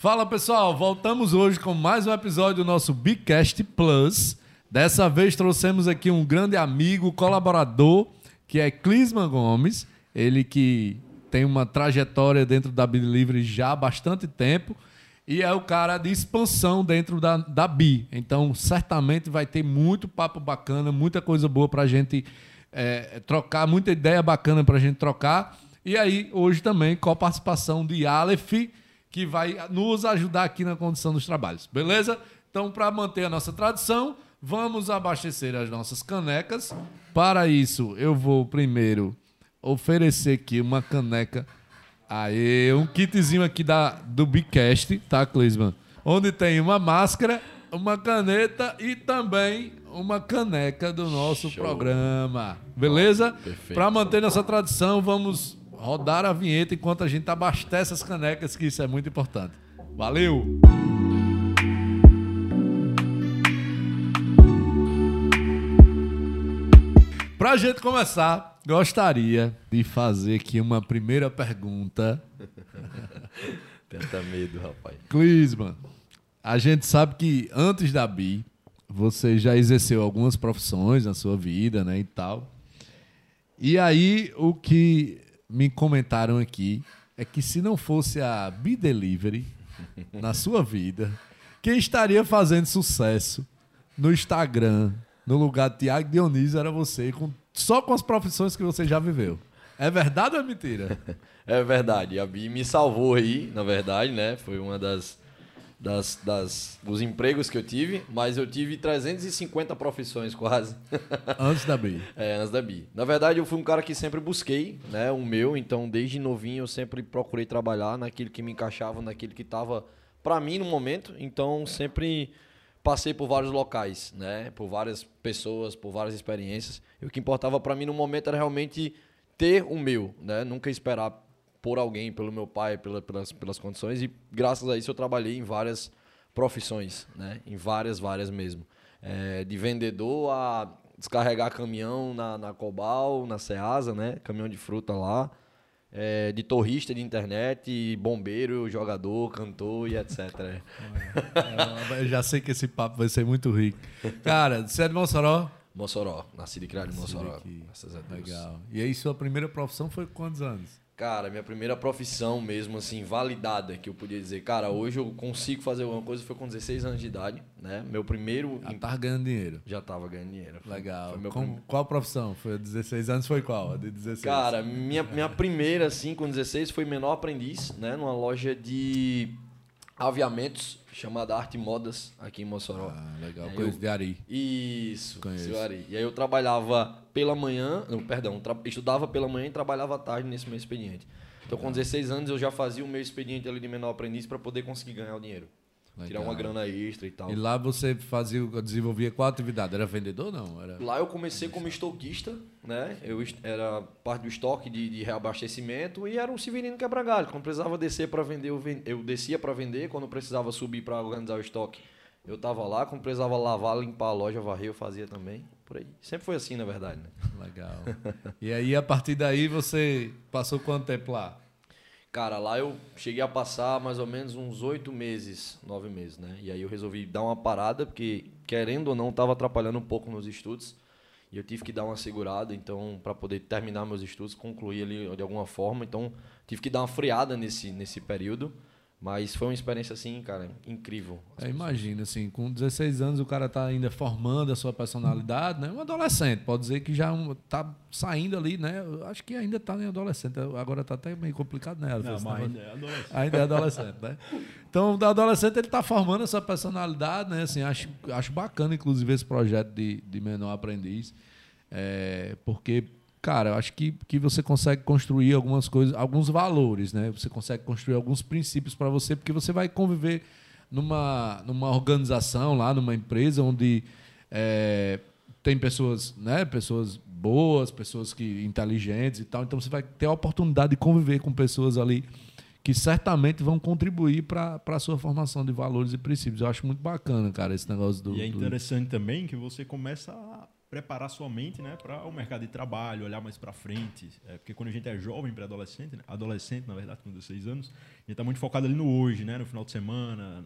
Fala pessoal, voltamos hoje com mais um episódio do nosso Bigcast Plus. Dessa vez trouxemos aqui um grande amigo, colaborador, que é Clisman Gomes. Ele que tem uma trajetória dentro da Livre já há bastante tempo e é o cara de expansão dentro da, da BI. Então, certamente vai ter muito papo bacana, muita coisa boa para a gente é, trocar, muita ideia bacana para a gente trocar. E aí, hoje também, com a participação de Aleph, que vai nos ajudar aqui na condição dos trabalhos. Beleza? Então, para manter a nossa tradição, vamos abastecer as nossas canecas. Para isso, eu vou primeiro oferecer aqui uma caneca. Aí, um kitzinho aqui da, do Bicast, tá, Clisman? Onde tem uma máscara, uma caneta e também uma caneca do nosso Show. programa. Beleza? Para manter nossa tradição, vamos rodar a vinheta enquanto a gente abastece as canecas, que isso é muito importante. Valeu! Para a gente começar, gostaria de fazer aqui uma primeira pergunta. Tenta medo, rapaz. Clisman, a gente sabe que antes da BI, você já exerceu algumas profissões na sua vida, né, e tal. E aí, o que me comentaram aqui é que se não fosse a Be Delivery na sua vida, quem estaria fazendo sucesso no Instagram, no lugar de Tiago Dionísio, era você, com, só com as profissões que você já viveu. É verdade ou é mentira? É verdade. A Bi me salvou aí, na verdade, né? Foi uma das das, das, dos empregos que eu tive, mas eu tive 350 profissões quase. Antes da BI. É, antes da BI. Na verdade, eu fui um cara que sempre busquei, né, o meu, então desde novinho eu sempre procurei trabalhar naquilo que me encaixava, naquilo que estava para mim no momento, então sempre passei por vários locais, né, por várias pessoas, por várias experiências. E o que importava para mim no momento era realmente ter o meu, né, nunca esperar por alguém, pelo meu pai, pela, pelas, pelas condições. E graças a isso eu trabalhei em várias profissões, né? Em várias, várias mesmo. É, de vendedor a descarregar caminhão na, na Cobal, na Ceasa, né? Caminhão de fruta lá. É, de torrista de internet, bombeiro, jogador, cantor e etc. eu já sei que esse papo vai ser muito rico. Cara, você é de Mossoró? Mossoró, nascido e criado em Mossoró. Legal. E aí, sua primeira profissão foi quantos anos? Cara, minha primeira profissão mesmo, assim, validada, que eu podia dizer, cara, hoje eu consigo fazer alguma coisa, foi com 16 anos de idade, né? Meu primeiro... Já tava ganhando dinheiro. Já tava ganhando dinheiro. Legal. Com, prim... Qual profissão? Foi 16 anos, foi qual? A de 16? Cara, minha, minha primeira, assim, com 16, foi menor aprendiz, né? Numa loja de aviamentos chamada Arte Modas aqui em Mossoró. Ah, legal. Conheço eu... de Ari. Isso, Conheço. Ari. E aí eu trabalhava pela manhã, não, perdão, tra... estudava pela manhã e trabalhava à tarde nesse meu expediente. Então, com 16 anos, eu já fazia o meu expediente ali de menor aprendiz para poder conseguir ganhar o dinheiro. Legal. Tirar uma grana extra e tal. E lá você fazia, desenvolvia qual atividade? Era vendedor ou não? Era... Lá eu comecei como estoquista, né? Eu era parte do estoque de, de reabastecimento e era um civilino quebra-galho. Quando precisava descer para vender, eu, eu descia para vender. Quando precisava subir para organizar o estoque, eu tava lá. Quando precisava lavar, limpar a loja, varrer, eu fazia também. Por aí. Sempre foi assim, na verdade, né? Legal. e aí, a partir daí, você passou quanto tempo lá? Cara, lá eu cheguei a passar mais ou menos uns oito meses, nove meses, né? E aí eu resolvi dar uma parada, porque, querendo ou não, estava atrapalhando um pouco nos estudos. E eu tive que dar uma segurada, então, para poder terminar meus estudos, concluir ali de alguma forma. Então, tive que dar uma freada nesse, nesse período. Mas foi uma experiência, assim, cara, incrível. É, imagina, assim, com 16 anos o cara tá ainda formando a sua personalidade, né? Um adolescente, pode dizer que já um, tá saindo ali, né? Acho que ainda tá em adolescente, agora tá até meio complicado, né? Não, mas ainda é adolescente. Ainda é adolescente, né? Então, o adolescente ele tá formando a sua personalidade, né? Assim, acho, acho bacana, inclusive, esse projeto de, de menor aprendiz, é, porque cara, eu acho que, que você consegue construir algumas coisas, alguns valores, né? Você consegue construir alguns princípios para você, porque você vai conviver numa, numa organização lá, numa empresa onde é, tem pessoas, né? Pessoas boas, pessoas que inteligentes e tal. Então você vai ter a oportunidade de conviver com pessoas ali que certamente vão contribuir para a sua formação de valores e princípios. Eu acho muito bacana, cara, esse negócio do. E é interessante do... também que você começa a preparar sua mente né, para o mercado de trabalho, olhar mais para frente. É, porque quando a gente é jovem, pré-adolescente, né, adolescente, na verdade, com 16 anos, a gente está muito focado ali no hoje, né, no final de semana,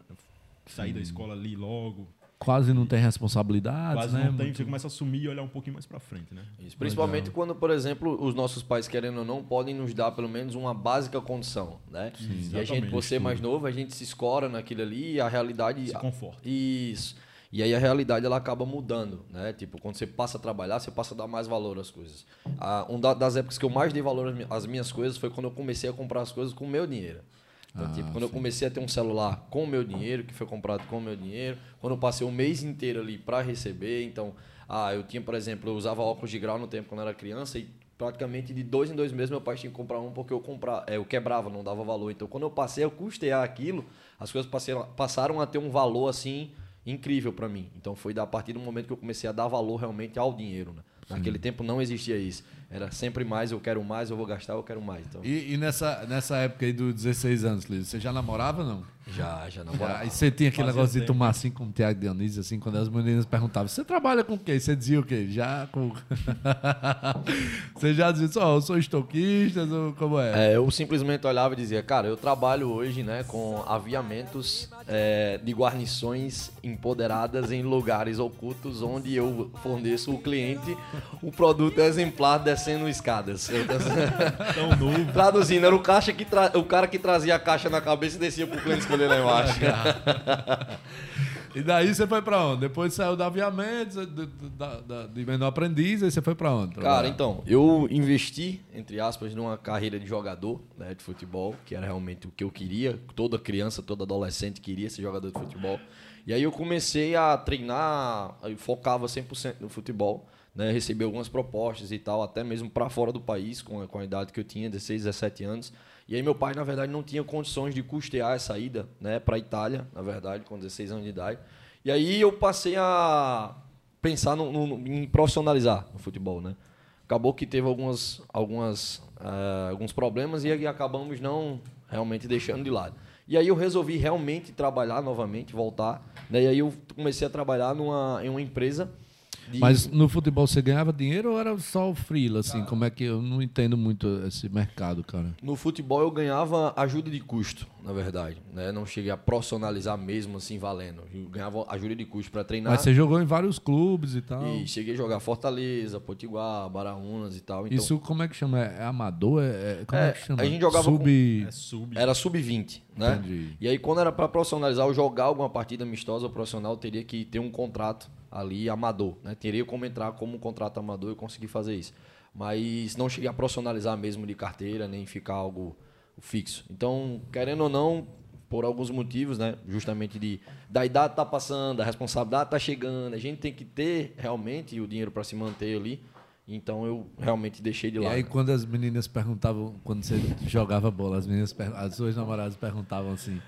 sair da escola ali logo. Quase não tem responsabilidade, Quase né? não tem, Muito- você começa a assumir e olhar um pouquinho mais para frente. Né? Isso, principalmente quando, por exemplo, os nossos pais, querendo ou não, podem nos dar pelo menos uma básica condição, né? e a gente, por ser mais novo, a gente se escora naquilo ali e a realidade... Se conforta. Isso. E aí a realidade ela acaba mudando, né? Tipo, quando você passa a trabalhar, você passa a dar mais valor às coisas. Ah, uma das épocas que eu mais dei valor às mi- às minhas coisas foi quando eu comecei a comprar as coisas com o meu dinheiro. Então, Ah, tipo, quando eu comecei a ter um celular com o meu dinheiro, que foi comprado com o meu dinheiro, quando eu passei o mês inteiro ali para receber, então, ah, eu tinha, por exemplo, eu usava óculos de grau no tempo quando eu era criança e praticamente de dois em dois meses meu pai tinha que comprar um porque eu comprava, é, eu quebrava, não dava valor. Então, quando eu passei a custear aquilo, as coisas passaram, passaram a ter um valor assim incrível para mim. Então, foi a partir do momento que eu comecei a dar valor realmente ao dinheiro, né? Naquele tempo não existia isso. Era sempre mais, eu quero mais, eu vou gastar, eu quero mais. Então, E, e nessa, nessa época aí dos 16 anos, Clício, você já namorava ou não? já, já Já, namorava. e você tinha aquele Fazia negócio de tempo. tomar assim como o Tiago Dionísio, assim, quando as meninas perguntavam, você trabalha com o quê? Você dizia o quê? Já com. você já dizia, só, eu sou estoquista, ou como é? É, eu simplesmente olhava e dizia, cara, eu trabalho hoje né, com aviamentos é, de guarnições empoderadas em lugares ocultos onde eu forneço o cliente o produto exemplar descendo escadas. Eu- Tão novo. Traduzindo, era o, caixa que tra- o cara que trazia a caixa na cabeça e descia pro cliente escolher lá embaixo. E daí você foi pra onde? Depois saiu da aviamento, de, de, da- da- de menor aprendiz, aí você foi pra onde? Cara, Trabalhar? então, eu investi, entre aspas, numa carreira de jogador né, de futebol, que era realmente o que eu queria. Toda criança, todo adolescente queria ser jogador de futebol. E aí eu comecei a treinar, eu focava 100% no futebol, né, recebi algumas propostas e tal, até mesmo para fora do país, com a, com a idade que eu tinha, 16, 17 anos. E aí meu pai, na verdade, não tinha condições de custear essa ida né, para a Itália, na verdade, com 16 anos de idade. E aí eu passei a pensar no- no- em profissionalizar o futebol, né? Acabou que teve algumas, algumas, ah, alguns problemas e acabamos não realmente deixando de lado. E aí eu resolvi realmente trabalhar novamente, voltar. Né? E aí eu comecei a trabalhar numa, em uma empresa de... Mas no futebol você ganhava dinheiro ou era só o freela, assim? Como é que eu não entendo muito esse mercado, cara? No futebol eu ganhava ajuda de custo, na verdade. Né? Não cheguei a profissionalizar mesmo assim, valendo. Eu ganhava ajuda de custo para treinar. Mas você jogou em vários clubes e tal. E cheguei a jogar Fortaleza, Potiguar, Baraunas e tal. Então, Isso como é que chama? É amador? É, é- como é, É, que chama? a gente jogava Sub... É sub. Era sub-20, né? Entendi. E aí, quando era para profissionalizar ou jogar alguma partida amistosa ou profissional, teria que ter um contrato ali amador, né? Teria como entrar como um contrato amador e conseguir fazer isso. Mas não cheguei a profissionalizar mesmo de carteira, nem ficar algo fixo. Então, querendo ou não, por alguns motivos, né? Justamente de da idade tá passando, a responsabilidade tá chegando, a gente tem que ter realmente o dinheiro para se manter ali. Então eu realmente deixei de E lado. aí quando as meninas perguntavam, quando você jogava bola, as meninas, as suas namoradas perguntavam assim,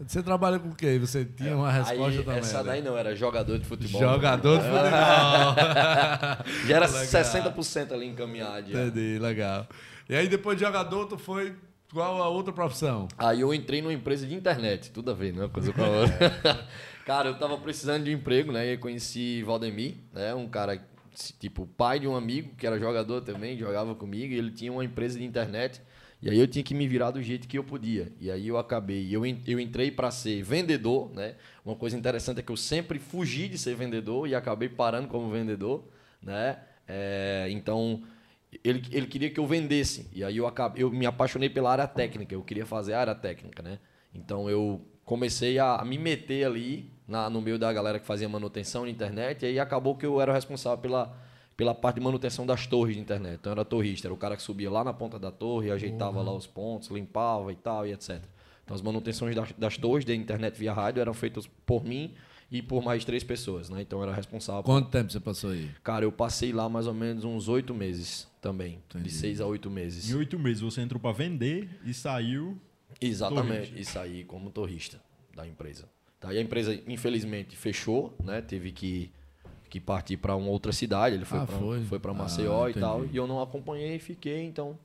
você trabalha com o quê? E você tinha uma resposta Aí, também. essa né? daí não, era jogador de futebol. Jogador de futebol. Já era Legal. 60% ali encaminhado. já. Entendi, legal. E aí depois de jogador, tu foi qual a outra profissão? Aí eu entrei numa empresa de internet, tudo a ver, né? Coisa com a outra. cara, eu tava precisando de um emprego, né? E conheci Valdemir, né? Um cara, tipo, pai de um amigo que era jogador também, jogava comigo, e ele tinha uma empresa de internet. E aí eu tinha que me virar do jeito que eu podia. E aí eu acabei, eu, eu entrei para ser vendedor, né? Uma coisa interessante é que eu sempre fugi de ser vendedor e acabei parando como vendedor, né? É, então, ele, ele queria que eu vendesse. E aí eu, acabei, eu me apaixonei pela área técnica. Eu queria fazer a área técnica, né? Então eu comecei a, a me meter ali na, no meio da galera que fazia manutenção de internet. E aí acabou que eu era o responsável pela, pela parte de manutenção das torres de internet. Então eu era torrista, era o cara que subia lá na ponta da torre, ajeitava lá os pontos, limpava e tal, e etc. Então as manutenções das, das torres de internet via rádio eram feitas por mim e por mais três pessoas, né? Então eu era responsável por Quanto tempo você passou aí? Cara, eu passei lá mais ou menos uns oito meses também. De seis a oito meses. Em oito meses você entrou para vender e saiu. Exatamente. torrista. E saí como torrista da empresa. Tá? E a empresa, infelizmente, fechou, né? Teve que, que partir para uma outra cidade. Ele foi Ah, para foi? foi? para Ah, Maceió e tal. E eu não acompanhei e fiquei, então.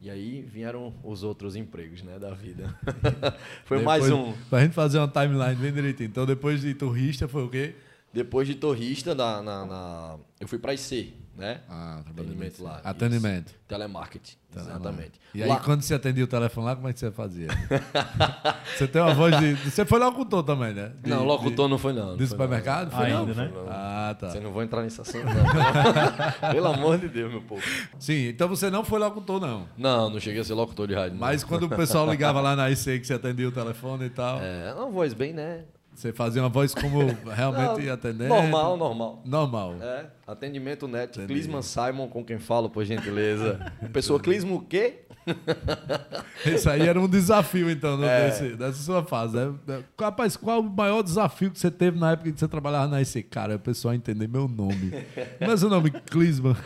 E aí vieram os outros empregos, né, da vida. foi mais Depois- um. Pra gente fazer uma timeline bem direitinho. Então depois de turista foi o quê? Depois de torrista, na, na, na- eu fui pra IC, né? Ah, Atendimento lá. Atendimento. Isso. Telemarketing. Exatamente. E aí, Lá- quando você atendia o telefone lá, como é que você fazia? você tem uma voz de. Você foi locutor também, né? De- Não, locutor de, não foi não. não de foi supermercado? Foi não? Ainda, né? Ah, tá. Você não vai entrar nesse assunto, não. Pelo amor de Deus, meu povo. Sim, então você não foi locutor, não. Não, não cheguei a ser locutor de rádio. não. Mas quando o pessoal ligava lá na IC que você atendia o telefone e tal, É, uma voz bem, né? Você fazia uma voz como realmente Não, atendente? Normal, normal. Normal. É, atendimento net. Entendi. Clisman Simon, com quem falo, por gentileza. Pessoa Clisman o quê? Esse aí era um desafio, então, no- É. desse- dessa sua fase. Né? Rapaz, qual o maior desafio que você teve na época que você trabalhava na IC? Cara, o pessoal entender meu nome. Como é seu nome? Clisman.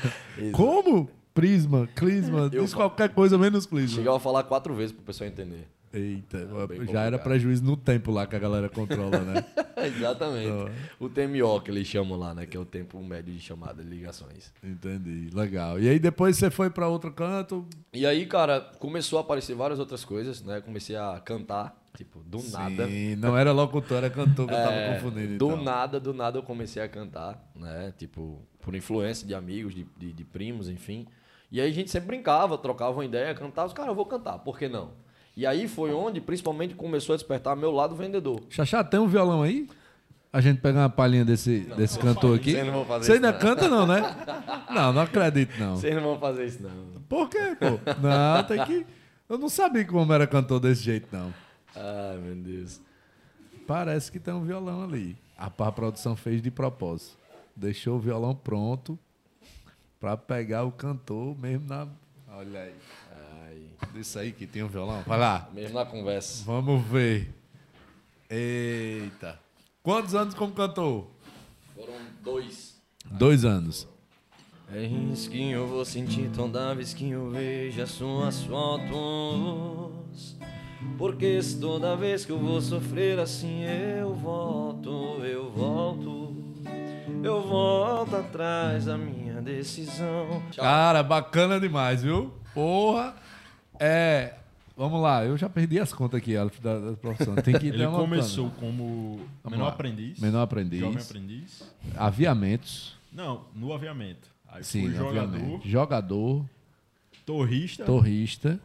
Como? Prisma, Clisman. Diz qualquer coisa menos Clisman. Chegava a falar quatro vezes pro pessoal entender. Eita, bem já era prejuízo no tempo lá que a galera controla, né? Exatamente. Não. O TMO que eles chamam lá, né? Que é o tempo médio de chamada de ligações. Entendi, legal. E aí depois você foi pra outro canto? E aí, cara, começou a aparecer várias outras coisas, né? Comecei a cantar, tipo, do nada. Sim, não era locutor, era cantor que eu tava É, confundindo. do então. nada, do nada eu comecei a cantar, né? Tipo, por influência de amigos, de, de, de primos, enfim. E aí a gente sempre brincava, trocava uma ideia, cantava. Cara, eu vou cantar, por que não? E aí foi onde, principalmente, começou a despertar meu lado vendedor. Xaxá, tem um violão aí? A gente pegar uma palhinha desse, desse cantor aqui. Vocês não vão fazer Você isso, ainda não. canta, não, né? Não, não acredito, não. Vocês não vão fazer isso, não. Por quê, pô? Não, tem que. Eu não sabia que o homem era cantor desse jeito, não. Ai, meu Deus. Parece que tem um violão ali. A, a produção fez de propósito. Deixou o violão pronto pra pegar o cantor mesmo na. Olha aí. Isso aí que tem um violão. Vai lá. Mesmo na conversa. Vamos ver. Eita. Quantos anos como cantor? Foram dois. Dois anos. É risquinho, eu vou sentir toda vez que eu vejo as suas fotos. Porque se toda vez que eu vou sofrer assim eu volto, eu volto. Eu volto atrás da minha decisão. Cara, bacana demais, viu? Porra. É. Vamos lá, eu já perdi as contas aqui, Aleph, da, da profissão. Tem que Ele anotando. começou como Vamos menor lá. aprendiz. Menor aprendiz. Jovem aprendiz. Aviamentos. Não, no aviamento. Aí Sim, jogador, aviamento. Jogador, torrista, torrista,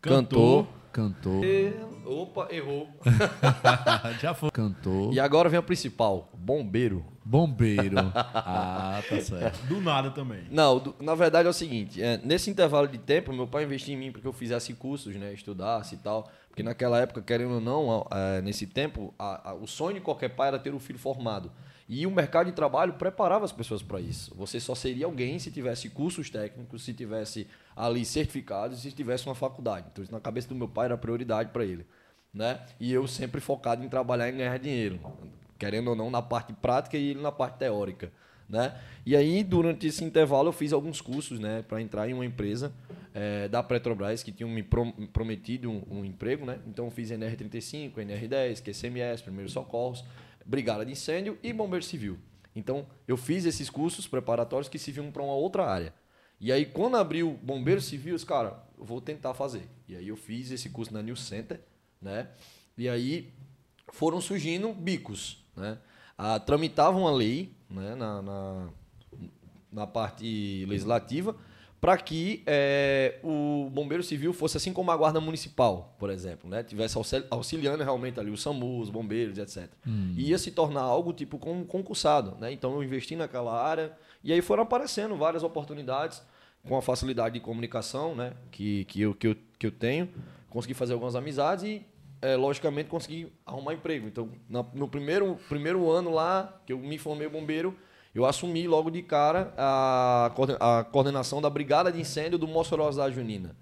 Cantor. cantor. E- Opa, errou. já foi. Cantor. E agora vem a principal: bombeiro. Bombeiro. Ah, tá certo. do nada também. Não, do- na verdade é o seguinte, é, nesse intervalo de tempo, meu pai investiu em mim porque eu fizesse cursos, né, estudasse e tal, porque naquela época, querendo ou não, é, nesse tempo, a- a- o sonho de qualquer pai era ter o filho formado. E o mercado de trabalho preparava as pessoas para isso. Você só seria alguém se tivesse cursos técnicos, se tivesse ali certificados, se tivesse uma faculdade. Então isso na cabeça do meu pai era prioridade para ele, né? E eu sempre focado em trabalhar e ganhar dinheiro, querendo ou não na parte prática e ele na parte teórica né? E aí, durante esse intervalo, eu fiz alguns cursos, né, para entrar em uma empresa eh, da Petrobras que tinham me prom- prometido um, um emprego, né? Então, eu fiz NR35, NR10, QCMS, Primeiros Socorros, Brigada de Incêndio e Bombeiro Civil. Então, eu fiz esses cursos preparatórios que serviam para uma outra área. E aí, quando abriu Bombeiro Civil, eu disse, cara, eu vou tentar fazer. E aí, eu fiz esse curso na New Center, né? E aí, foram surgindo bicos, né? Ah, tramitavam a lei né, na, na, na parte legislativa para que eh, o bombeiro civil fosse assim como a guarda municipal, por exemplo, né? Tivesse auxil- auxiliando realmente ali o SAMU, os bombeiros, etc. E ia se tornar algo tipo com concursado, né? Então eu investi naquela área e aí foram aparecendo várias oportunidades com a facilidade de comunicação, né? Que, que, eu, que, eu, que eu tenho, consegui fazer algumas amizades e é, logicamente consegui arrumar emprego. Então, na- no primeiro, primeiro ano lá, que eu me formei bombeiro, eu assumi logo de cara a, a coordenação da Brigada de Incêndio do Mossoró da Junina.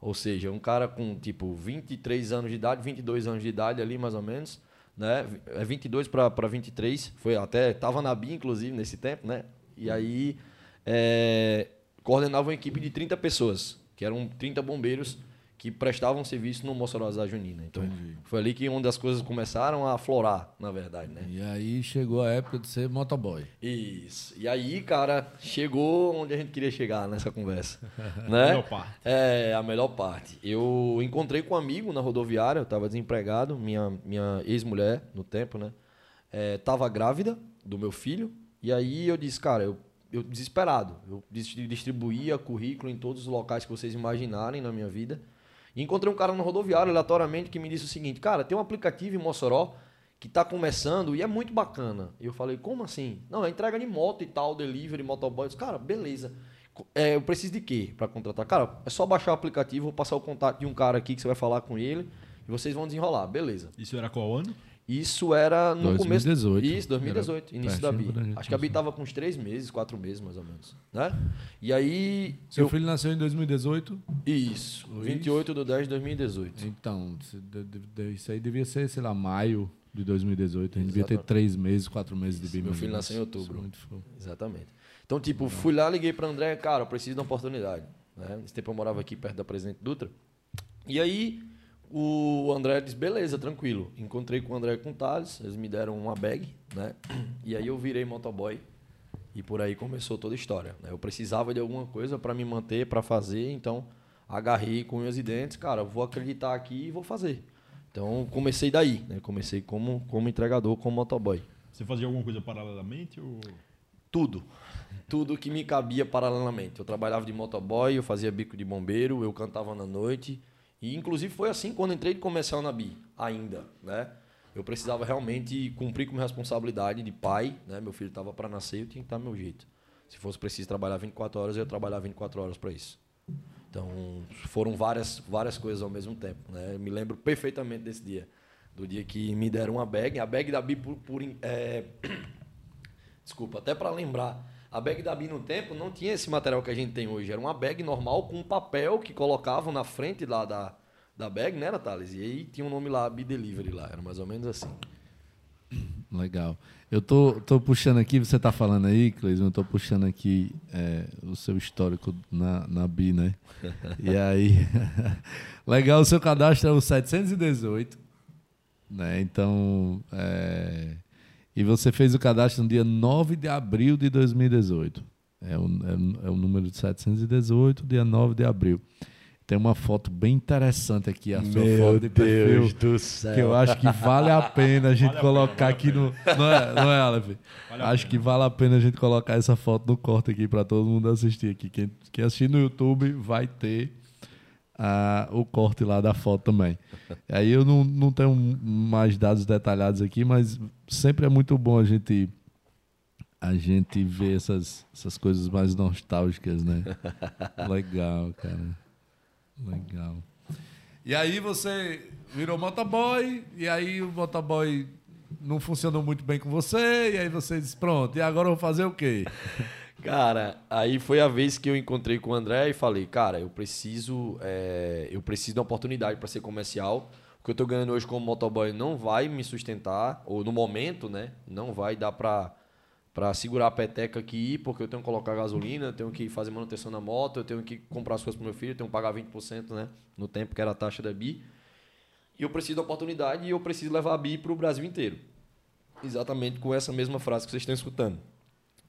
Ou seja, um cara com tipo 23 anos de idade, 22 anos de idade ali mais ou menos, né? É 22 para 23, foi até tava na BIM inclusive nesse tempo, né? E aí é, coordenava uma equipe de 30 pessoas, que eram 30 bombeiros que prestavam serviço no Mossoró da Junina. Então, foi ali que onde as coisas começaram a aflorar, na verdade, né? E aí chegou a época de ser motoboy. Isso. E aí, cara, chegou onde a gente queria chegar nessa conversa. né? Melhor parte. É, a melhor parte. Eu encontrei com um amigo na rodoviária, eu estava desempregado, minha, minha ex-mulher no tempo, né? É, tava grávida do meu filho. E aí eu disse, cara, eu, eu desesperado. Eu distribuía currículo em todos os locais que vocês imaginarem na minha vida. E encontrei um cara no rodoviário, aleatoriamente, que me disse o seguinte: Cara, tem um aplicativo em Mossoró que está começando e é muito bacana. E eu falei: Como assim? Não, é entrega de moto e tal, delivery, motoboy. Cara, beleza. É, eu preciso de quê para contratar? Cara, é só baixar o aplicativo, vou passar o contato de um cara aqui que você vai falar com ele e vocês vão desenrolar. Beleza. Isso era qual ano? Isso era no 2018. começo. Isso, 2018, era início da BI. Acho que a BI estava com uns três meses, quatro meses mais ou menos. Né? E aí. Seu eu... filho nasceu em 2018? Isso, 28 de 10 de 2018. Então, isso aí devia ser, sei lá, maio de 2018. A gente devia ter três meses, quatro meses de BI. Meu filho nasceu em outubro. Muito Exatamente. Então, tipo, fui lá, liguei para André, cara, eu preciso de uma oportunidade. Né? Nesse tempo eu morava aqui perto da Presidente Dutra. E aí o André disse, beleza, tranquilo. Encontrei com o André com o Thales, eles me deram uma bag, né? E aí eu virei motoboy e por aí começou toda a história. Né? Eu precisava de alguma coisa para me manter, para fazer, então agarrei com meus dentes, cara, vou acreditar aqui e vou fazer. Então comecei daí, né? Comecei como, como entregador, como motoboy. Você fazia alguma coisa paralelamente ou... Tudo. Tudo que me cabia paralelamente. Eu trabalhava de motoboy, eu fazia bico de bombeiro, eu cantava na noite, e inclusive foi assim quando entrei de comercial na BI, ainda, né? Eu precisava realmente cumprir com minha responsabilidade de pai, né? Meu filho estava para nascer, eu tinha que do meu jeito. Se fosse preciso trabalhar 24 horas, eu ia trabalhar 24 horas para isso. Então, foram várias várias coisas ao mesmo tempo, né? Eu me lembro perfeitamente desse dia, do dia que me deram uma bag, a bag da BI por, por é... desculpa, até para lembrar, a bag da Bi no tempo não tinha esse material que a gente tem hoje. Era uma bag normal com um papel que colocavam na frente lá da, da bag, né, Thales? E aí tinha um nome lá, Bi Delivery lá. Era mais ou menos assim. Legal. Eu tô, tô puxando aqui, você tá falando aí, Cleison, eu tô puxando aqui é, o seu histórico na, na BI, né? e aí, legal, o seu cadastro é o 718, né? Então, é, e você fez o cadastro no dia 9 de abril de 2018. É o, é, é o número de 718, dia 9 de abril. Tem uma foto bem interessante aqui, a sua Meu foto de perfil. Deus do céu. Que eu acho que vale a pena a gente vale colocar a pena, aqui no. Não é, não é Aleph? Vale acho que vale a pena a gente colocar essa foto no corte aqui para todo mundo assistir aqui. Quem, quem assistir no YouTube vai ter a, o corte lá da foto também. Aí eu não, não tenho mais dados detalhados aqui, mas sempre é muito bom a gente a gente ver essas, essas coisas mais nostálgicas, né? Legal, cara. Legal. E aí você virou motoboy, e aí o motoboy não funcionou muito bem com você, e aí você disse, pronto, e agora eu vou fazer o quê? Cara, aí foi a vez que eu encontrei com o André e falei, cara, eu preciso, é, eu preciso de uma oportunidade para ser comercial. O que eu estou ganhando hoje como motoboy não vai me sustentar, ou no momento, né? Não vai dar para para segurar a peteca aqui, porque eu tenho que colocar gasolina, tenho que fazer manutenção na moto, eu tenho que comprar as coisas para meu filho, tenho que pagar 20%, né? No tempo que era a taxa da BI. E eu preciso da oportunidade e eu preciso levar a BI para o Brasil inteiro. Exatamente com essa mesma frase que vocês estão escutando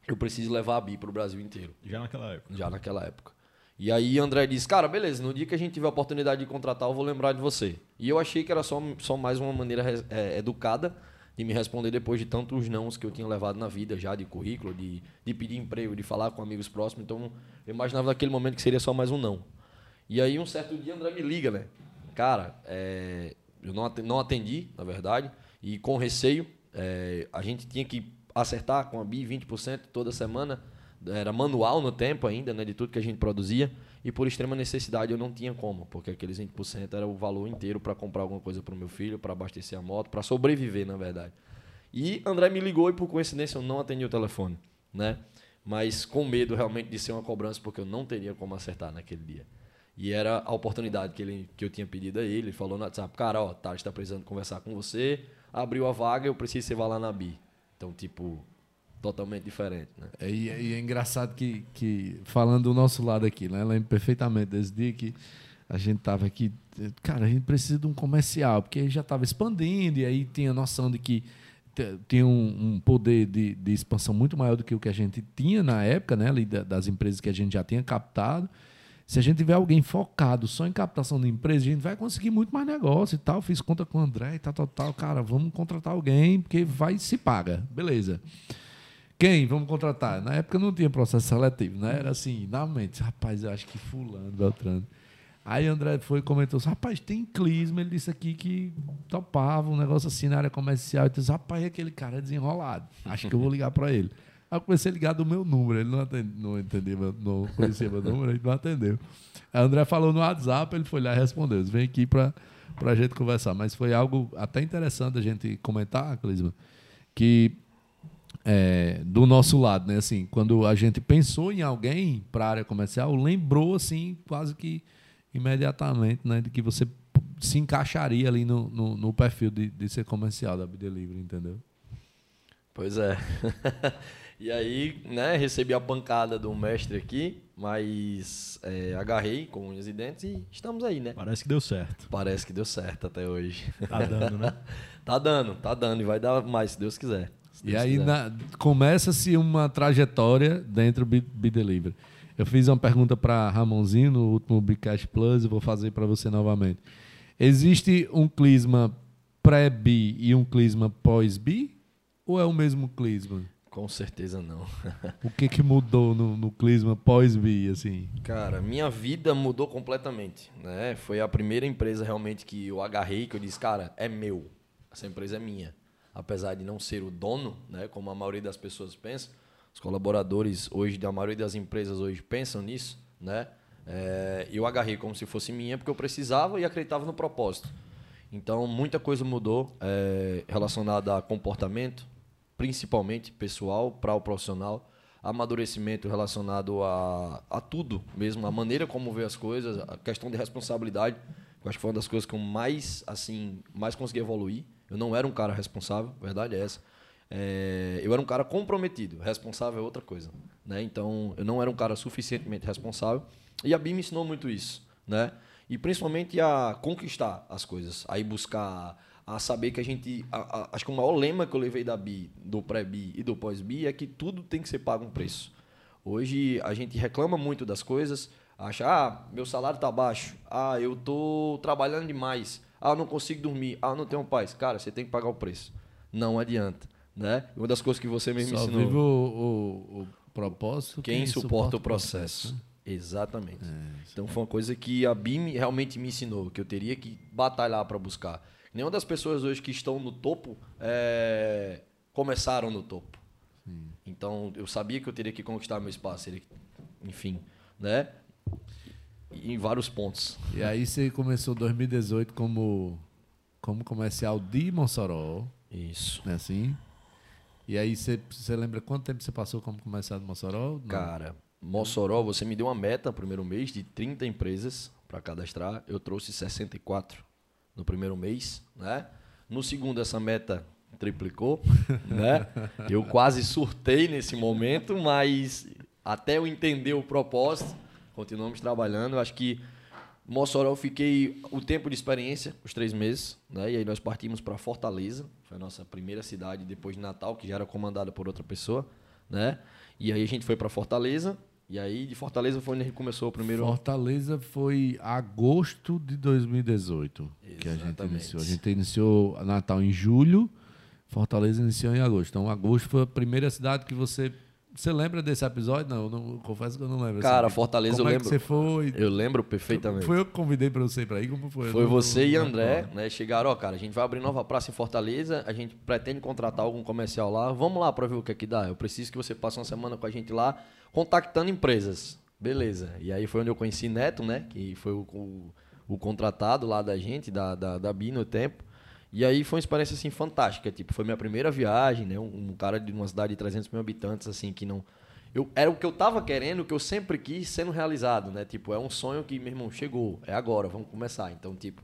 eu preciso levar a Bi para o Brasil inteiro. Já naquela época? Já naquela época. E aí André disse, cara, beleza, no dia que a gente tiver a oportunidade de contratar, eu vou lembrar de você. E eu achei que era só, só mais uma maneira é, educada de me responder depois de tantos nãos que eu tinha levado na vida já, de currículo, de, de pedir emprego, de falar com amigos próximos. Então, eu imaginava naquele momento que seria só mais um não. E aí, um certo dia, André me liga, né? Cara, é, eu não atendi, na verdade, e com receio, é, a gente tinha que acertar com a BI 20% toda semana. Era manual no tempo ainda, né, de tudo que a gente produzia. E por extrema necessidade eu não tinha como, porque aqueles 20% era o valor inteiro para comprar alguma coisa para o meu filho, para abastecer a moto, para sobreviver, na verdade. E André me ligou e por coincidência eu não atendi o telefone, né? Mas com medo realmente de ser uma cobrança, porque eu não teria como acertar naquele dia. E era a oportunidade que, ele, que eu tinha pedido a ele. Ele falou no WhatsApp: Cara, ó, Tati está precisando conversar com você. Abriu a vaga, eu preciso que você vá lá na BI. Então, tipo, totalmente diferente, né? É, e, é, e é engraçado que, que, falando do nosso lado aqui, né? Lembro perfeitamente desse dia que a gente tava aqui, cara, a gente precisa de um comercial, porque já estava expandindo e aí tinha a noção de que tinha um, um poder de, de, expansão muito maior do que o que a gente tinha na época, né? Ali das empresas que a gente já tinha captado. Se a gente tiver alguém focado só em captação de empresa, a gente vai conseguir muito mais negócio e tal. Fiz conta com o André e tal, tal, tal. Cara, vamos contratar alguém porque vai se paga. Beleza. Quem? Vamos contratar. Na época não tinha processo seletivo, né? Era assim, na mente, rapaz, eu acho que fulano, Beltrano. Aí André foi e comentou assim, rapaz, tem Clisma, ele disse aqui que topava um negócio assim na área comercial. Eu disse, rapaz, aquele cara é desenrolado. Acho que eu vou ligar para ele. Aí eu comecei a ligar do meu número, ele não, atende, não entendia, não conhecia meu número, ele não atendeu. Aí André falou no WhatsApp, ele foi lá e respondeu. Vem aqui para a gente conversar. Mas foi algo até interessante a gente comentar, Clisma, que é, do nosso lado, né? Assim, quando a gente pensou em alguém para a área comercial, lembrou assim, quase que imediatamente, né, de que você se encaixaria ali no, no, no perfil de, de ser comercial da Bidelivery, entendeu? Pois é. e aí, né, recebi a pancada do mestre aqui, mas é, agarrei com unhas e dentes e estamos aí, né? Parece que deu certo. Parece que deu certo até hoje. Tá dando, né? tá dando, tá dando e vai dar mais, se Deus quiser. Se Deus e aí começa-se uma trajetória dentro do Bidelivery. Eu fiz uma pergunta para Ramonzinho no último Bcash Plus e vou fazer para você novamente. Existe um clisma pré-bi e um clisma pós-bi? Ou é o mesmo clisma? Com certeza não. o que, que mudou no, no clisma pós-bi, assim? Cara, minha vida mudou completamente. Né? Foi a primeira empresa realmente que eu agarrei, que eu disse, cara, é meu. Essa empresa é minha. Apesar de não ser o dono, né, como a maioria das pessoas pensa, os colaboradores hoje, da maioria das empresas hoje, pensam nisso, né? É, eu agarrei como se fosse minha, porque eu precisava e acreditava no propósito. Então, muita coisa mudou é, relacionada a comportamento, principalmente pessoal para o profissional, amadurecimento relacionado a, a tudo mesmo, a maneira como vê as coisas, a questão de responsabilidade. Eu acho que foi uma das coisas que eu mais, assim, mais consegui evoluir. Eu não era um cara responsável, a verdade é essa. É, eu era um cara comprometido, responsável é outra coisa. Né? Então, eu não era um cara suficientemente responsável. E a BIM me ensinou muito isso. Né? E principalmente a conquistar as coisas, a ir buscar, a saber que a gente. A, a, acho que o maior lema que eu levei da BI, do pré-BI e do pós-BI é que tudo tem que ser pago um preço. Hoje a gente reclama muito das coisas, acha, ah, meu salário está baixo, ah, eu estou trabalhando demais, ah, não consigo dormir, ah, não tenho paz. Cara, você tem que pagar o preço. Não adianta né? Uma das coisas que você mesmo Só ensinou. Vive o, o, o propósito. Quem, quem suporta, suporta, o processo. processo. Exatamente. É, então foi uma coisa que a BIM realmente me ensinou, que eu teria que batalhar para buscar. Nenhuma das pessoas hoje que estão no topo é, começaram no topo. Sim. Então eu sabia que eu teria que conquistar meu espaço, enfim, né? em vários pontos. E aí você começou 2018 como como comercial de Mossoró. Isso. Né assim? E aí você lembra quanto tempo você passou como comercial de Mossoró? Não. Cara, Mossoró, você me deu uma meta no primeiro mês de 30 empresas para cadastrar. Eu trouxe 64 no primeiro mês, né? No segundo essa meta triplicou, né? Eu quase surtei nesse momento, mas até eu entender o propósito, continuamos trabalhando. Acho que Mossoró eu fiquei o tempo de experiência, os três meses, né? E aí nós partimos para Fortaleza, foi a nossa primeira cidade depois de Natal, que já era comandada por outra pessoa, né? E aí a gente foi para Fortaleza, e aí de Fortaleza foi onde a gente começou o primeiro. Fortaleza foi agosto de 2018 Exatamente. que a gente iniciou. A gente iniciou Natal em julho, Fortaleza iniciou em agosto. Então agosto foi a primeira cidade que você você lembra desse episódio? Não, não, confesso que eu não lembro. Cara, assim, Fortaleza como eu é lembro. você foi? Eu lembro perfeitamente. Foi eu que convidei para você ir para aí? Como foi? Foi você e André, né? Chegaram, ó, cara, a gente vai abrir nova praça em Fortaleza, a gente pretende contratar algum comercial lá. Vamos lá para ver o que é que dá. Eu preciso que você passe uma semana com a gente lá, contactando empresas. Beleza. E aí foi onde eu conheci Neto, né? Que foi o, o, o contratado lá da gente, da, da, da BI no tempo. E aí foi uma experiência assim fantástica, tipo, foi minha primeira viagem, né? Um, um cara de uma cidade de 300 mil habitantes assim que não eu, era o que eu tava querendo, o que eu sempre quis sendo realizado, né? Tipo, é um sonho que, meu irmão, chegou, é agora, vamos começar. Então, tipo,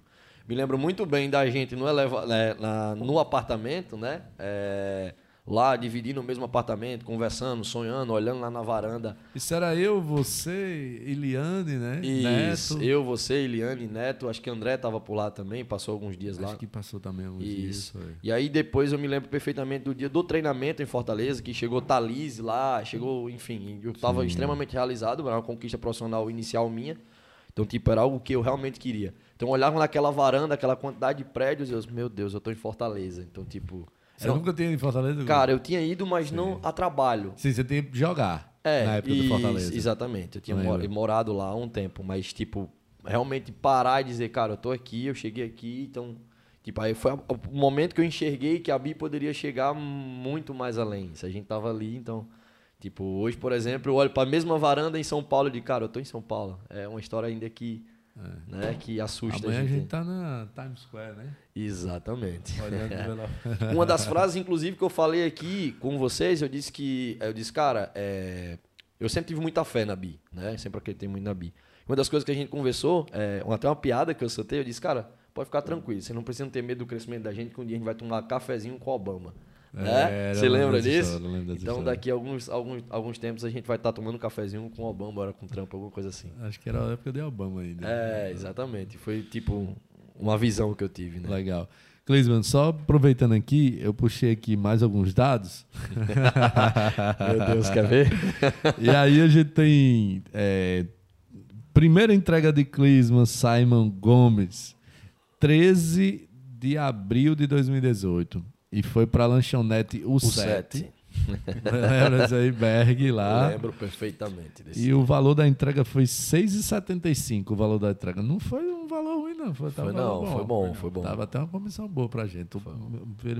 me lembro muito bem da gente no, eleva, né, na, no apartamento, né? É, lá dividindo o mesmo apartamento, conversando, sonhando, olhando lá na varanda. Isso era eu, você, Eliane, né? Isso, Neto. eu, você, Eliane, Neto. Acho que André estava por lá também, passou alguns dias Acho lá. Acho que passou também alguns Isso. dias. Foi. E aí depois eu me lembro perfeitamente do dia do treinamento em Fortaleza, que chegou Thalise lá, chegou, enfim, eu estava extremamente realizado, era uma conquista profissional inicial minha. Então, tipo, era algo que eu realmente queria. Então, eu olhava naquela varanda, aquela quantidade de prédios, e eu, meu Deus, eu estou em Fortaleza. Então, tipo, Você nunca tinha ido em Fortaleza? Cara, eu tinha ido, mas não a trabalho. Sim, você tem que jogar É, na época do isso, Fortaleza. Exatamente. Eu tinha mor- morado lá há um tempo, mas, tipo, realmente parar e dizer, cara, eu tô aqui, eu cheguei aqui, então. Tipo, aí foi a- o momento que eu enxerguei que a Bi poderia chegar muito mais além. Se a gente tava ali, então. Tipo, hoje, por exemplo, eu olho pra mesma varanda em São Paulo e digo, cara, eu tô em São Paulo. É uma história ainda que. Né, que assusta Amanhã a a gente. gente tá na Times Square, né? Exatamente. Olhando pela... Uma das frases, inclusive, que eu falei aqui com vocês, eu disse que. Eu disse, cara, é, eu sempre tive muita fé na Bi, né? Sempre acreditei muito na Bi. Uma das coisas que a gente conversou, é, até uma piada que eu soltei, eu disse, cara, pode ficar tranquilo, você não precisa ter medo do crescimento da gente, que um dia a gente vai tomar cafezinho com o Obama. É, Né? Você lembra disso? história, Então, história. daqui a alguns, alguns, alguns tempos a gente vai estar tomando um cafezinho com o Obama, agora com o Trump, alguma coisa assim. Acho que era a época de Obama ainda. É, exatamente. Foi tipo uma visão que eu tive, né? Legal. Clisman, só aproveitando aqui, eu puxei aqui mais alguns dados. Meu Deus, quer ver? e aí a gente tem é, primeira entrega de Clisman Simon Gomes, 13 de abril de 2018. E foi para a lanchonete O, O 7. 7. Lembra aí, Berg lá. Lembro perfeitamente desse. E o valor da entrega foi R$ 6,75 o valor da entrega. Não foi um valor ruim, não. Foi, Foi não, foi bom, foi bom. Tava até uma comissão boa pra gente. Tô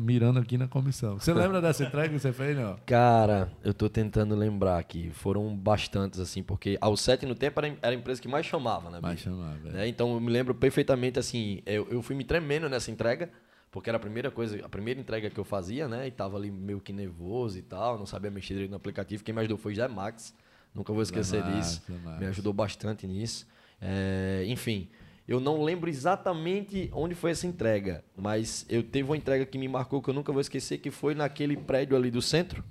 mirando aqui na comissão. Você lembra dessa entrega que você fez, não? Cara, eu tô tentando lembrar aqui. Foram bastantes, assim, porque ao 7 no tempo era, era a empresa que mais chamava, né? Bicho? chamar, velho. Né? Então eu me lembro perfeitamente, assim, eu, eu fui me tremendo nessa entrega, porque era a primeira coisa, a primeira entrega que eu fazia, né? E tava ali meio que nervoso e tal, não sabia mexer direito no aplicativo. Quem me ajudou foi Zé Max. Nunca vou esquecer Max, disso. Me ajudou bastante nisso. É, enfim, eu não lembro exatamente onde foi essa entrega, mas eu teve uma entrega que me marcou que eu nunca vou esquecer, que foi naquele prédio ali do centro,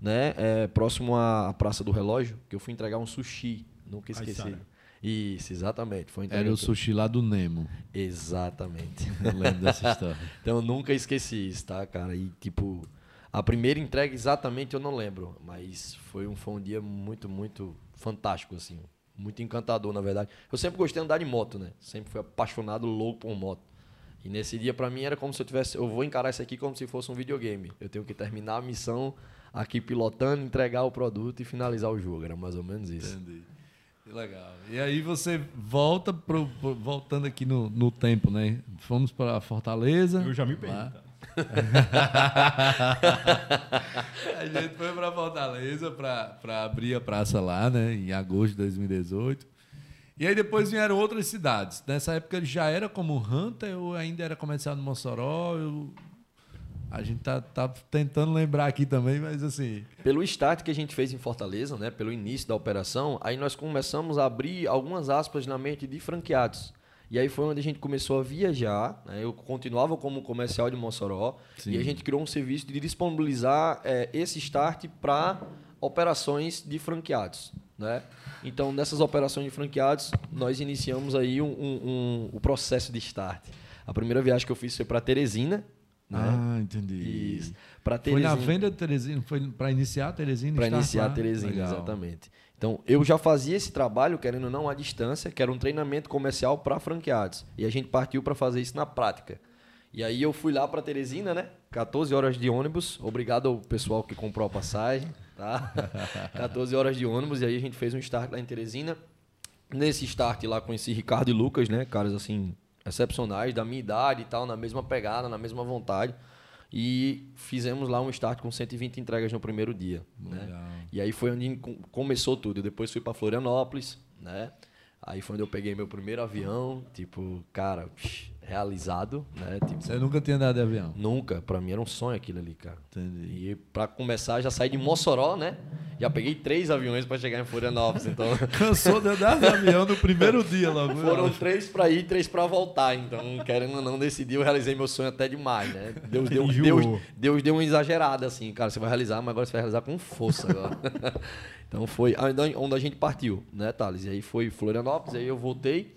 né? É, próximo à Praça do Relógio, que eu fui entregar um sushi. Nunca esqueci. Aissara. Isso, exatamente. Foi Era o sushi lá do Nemo. Exatamente. Eu lembro dessa história. Então eu nunca esqueci isso, tá, cara? E tipo, a primeira entrega exatamente eu não lembro, mas foi um, foi um dia muito, muito fantástico, assim. Muito encantador, na verdade. Eu sempre gostei de andar de moto, né? Sempre fui apaixonado, louco por moto. E nesse dia, pra mim, era como se eu tivesse. Eu vou encarar isso aqui como se fosse um videogame. Eu tenho que terminar a missão aqui pilotando, entregar o produto e finalizar o jogo. Era mais ou menos isso. Entendi. Que legal. E aí você volta pro, pro- voltando aqui no, no tempo, né? Fomos para Fortaleza. Eu já me perdi. Tá? A gente foi para Fortaleza para abrir a praça lá, né? Em agosto de 2018. E aí depois vieram outras cidades. Nessa época ele já era como Hunter ou ainda era comercial no Mossoró? Eu- A gente tá, tá tentando lembrar aqui também, mas assim. Pelo start que a gente fez em Fortaleza, né, pelo início da operação, aí nós começamos a abrir algumas aspas na mente de franqueados. E aí foi onde a gente começou a viajar. né, Eu continuava como comercial de Mossoró Sim. e a gente criou um serviço de disponibilizar eh, esse start para operações de franqueados. Né? Então, nessas operações de franqueados, nós iniciamos aí um, um- um- o processo de start. A primeira viagem que eu fiz foi para Teresina. Né? Ah, entendi. Isso. Pra Foi na Teresina. venda de Teresina? Foi para iniciar a Teresina? Para iniciar a Teresina, Legal. exatamente. Então, eu já fazia esse trabalho, querendo ou não, à distância, que era um treinamento comercial para franqueados. E a gente partiu para fazer isso na prática. E aí eu fui lá para Teresina, né? 14 horas de ônibus. Obrigado ao pessoal que comprou a passagem, tá? 14 horas de ônibus. E aí a gente fez um start lá em Teresina. Nesse start lá conheci Ricardo e Lucas, né? Caras assim, excepcionais, da minha idade e tal, na mesma pegada, na mesma vontade. E fizemos lá um start com 120 entregas no primeiro dia. Né? E aí foi onde com- começou tudo. Eu depois fui para Florianópolis, né? Aí foi onde eu peguei meu primeiro avião, tipo, cara, psh, realizado, né? Tipo, Você nunca tinha andado de avião? nunca, para mim era um sonho aquilo ali, cara. Entendi. E para começar, já saí de Mossoró, né? Já peguei três aviões para chegar em Florianópolis, então Cansou de andar de avião no primeiro dia logo. foram três para ir, três para voltar. Então, querendo ou não decidir, eu realizei meu sonho até demais, né? Deus deu. Deus, Deus deu uma exagerada assim, cara, você vai realizar, mas agora você vai realizar com força agora. então foi onde onde a gente partiu, né, Thales? E aí foi Florianópolis, aí eu voltei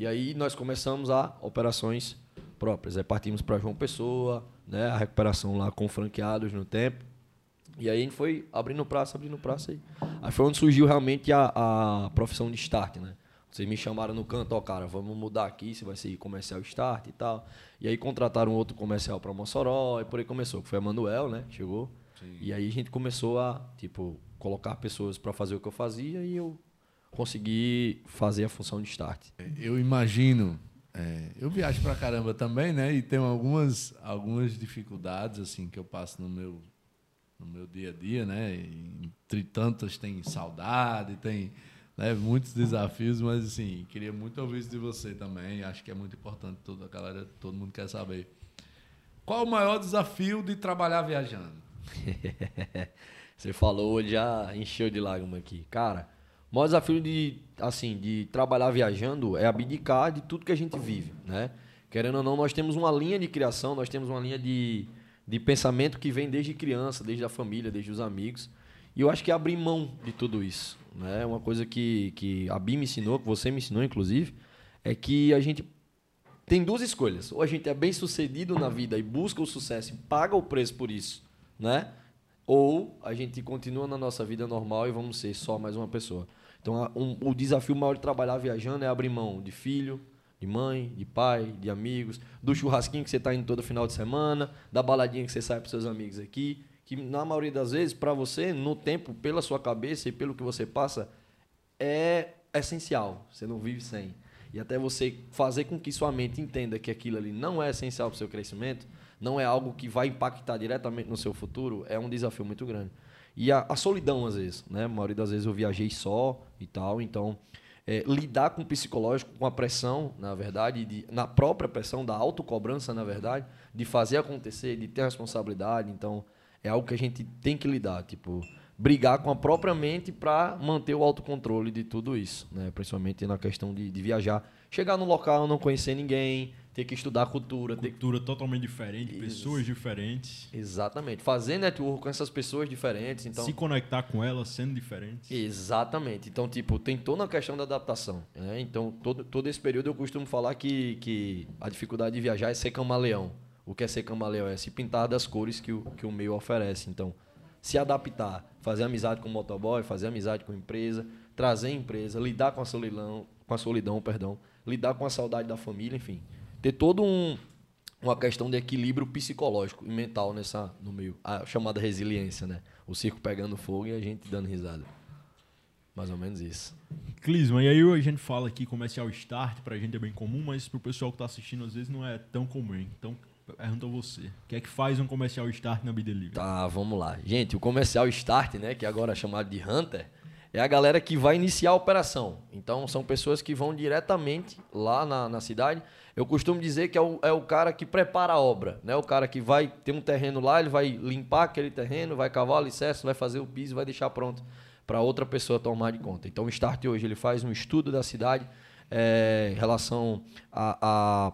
e aí nós começamos a operações próprias. Aí partimos para João Pessoa, né, a recuperação lá com franqueados no tempo. E aí a gente foi abrindo praça, abrindo praça aí. Aí foi onde surgiu realmente a, a profissão de start, né? Vocês me chamaram no canto, ó, cara, vamos mudar aqui, se vai ser comercial start e tal. E aí contrataram outro comercial para Mossoró, e por aí começou, que foi a Manuel, né? Chegou. E aí a gente começou a, tipo, colocar pessoas para fazer o que eu fazia e eu consegui fazer a função de start. Eu imagino. é, eu viajo pra caramba também, né? E tenho algumas, algumas dificuldades assim que eu passo no meu, no meu dia a dia, né? E, entre tantas tem saudade, tem né, muitos desafios, mas assim, queria muito ouvir isso de você também. Acho que é muito importante, toda a galera, todo mundo quer saber. Qual o maior desafio de trabalhar viajando? Você falou, já encheu de lágrima aqui. Cara, o maior desafio de, assim, de trabalhar viajando é abdicar de tudo que a gente vive, né? Querendo ou não, nós temos uma linha de criação, nós temos uma linha de, de pensamento que vem desde criança, desde a família, desde os amigos. E eu acho que é abrir mão de tudo isso, né? Uma coisa que, que a Bim me ensinou, que você me ensinou, inclusive, é que a gente tem duas escolhas. Ou a gente é bem sucedido na vida e busca o sucesso e paga o preço por isso, né? Ou a gente continua na nossa vida normal e vamos ser só mais uma pessoa. Então, um- o desafio maior de trabalhar viajando é abrir mão de filho, de mãe, de pai, de amigos, do churrasquinho que você está indo todo final de semana, da baladinha que você sai para seus amigos aqui, que na maioria das vezes, para você, no tempo, pela sua cabeça e pelo que você passa, é essencial. Você não vive sem. E até você fazer com que sua mente entenda que aquilo ali não é essencial para o seu crescimento, não é algo que vai impactar diretamente no seu futuro, é um desafio muito grande. E a, a solidão, às vezes, né? A maioria das vezes eu viajei só e tal, então é, lidar com o psicológico, com a pressão, na verdade, de, na própria pressão da autocobrança, na verdade, de fazer acontecer, de ter responsabilidade, então é algo que a gente tem que lidar, tipo, brigar com a própria mente para manter o autocontrole de tudo isso, né? Principalmente na questão de, de viajar, chegar no local, não conhecer ninguém, ter que estudar cultura, ter Cultura totalmente diferente, pessoas diferentes. Exatamente. Fazer network com essas pessoas diferentes. Então, Se conectar com elas sendo diferentes. Exatamente. Então, tipo, tem toda a questão da adaptação. Né? Então, todo, todo esse período eu costumo falar que, que a dificuldade de viajar é ser camaleão. O que é ser camaleão? É se pintar das cores que o, que o meio oferece. Então, se adaptar, fazer amizade com o motoboy, fazer amizade com a empresa, trazer a empresa, lidar com a solidão, com a solidão, perdão, lidar com a saudade da família, enfim. Ter todo um, uma questão de equilíbrio psicológico e mental nessa no meio, a chamada resiliência, né? O circo pegando fogo e a gente dando risada. Mais ou menos isso. Clisma, e aí a gente fala aqui comercial start, pra gente é bem comum, mas pro pessoal que tá assistindo às vezes não é tão comum. Então, pergunto a você. O que é que faz um comercial start na Bidelivery? Tá, vamos lá. Gente, o comercial Start, né, que agora é chamado de Hunter, é a galera que vai iniciar a operação. Então, são pessoas que vão diretamente lá na, na cidade. Eu costumo dizer que é o, é o cara que prepara a obra, né? O cara que vai ter um terreno lá, ele vai limpar aquele terreno, vai cavar o alicerce, vai fazer o piso, vai deixar pronto para outra pessoa tomar de conta. Então, o Start hoje ele faz um estudo da cidade eh, em relação a, a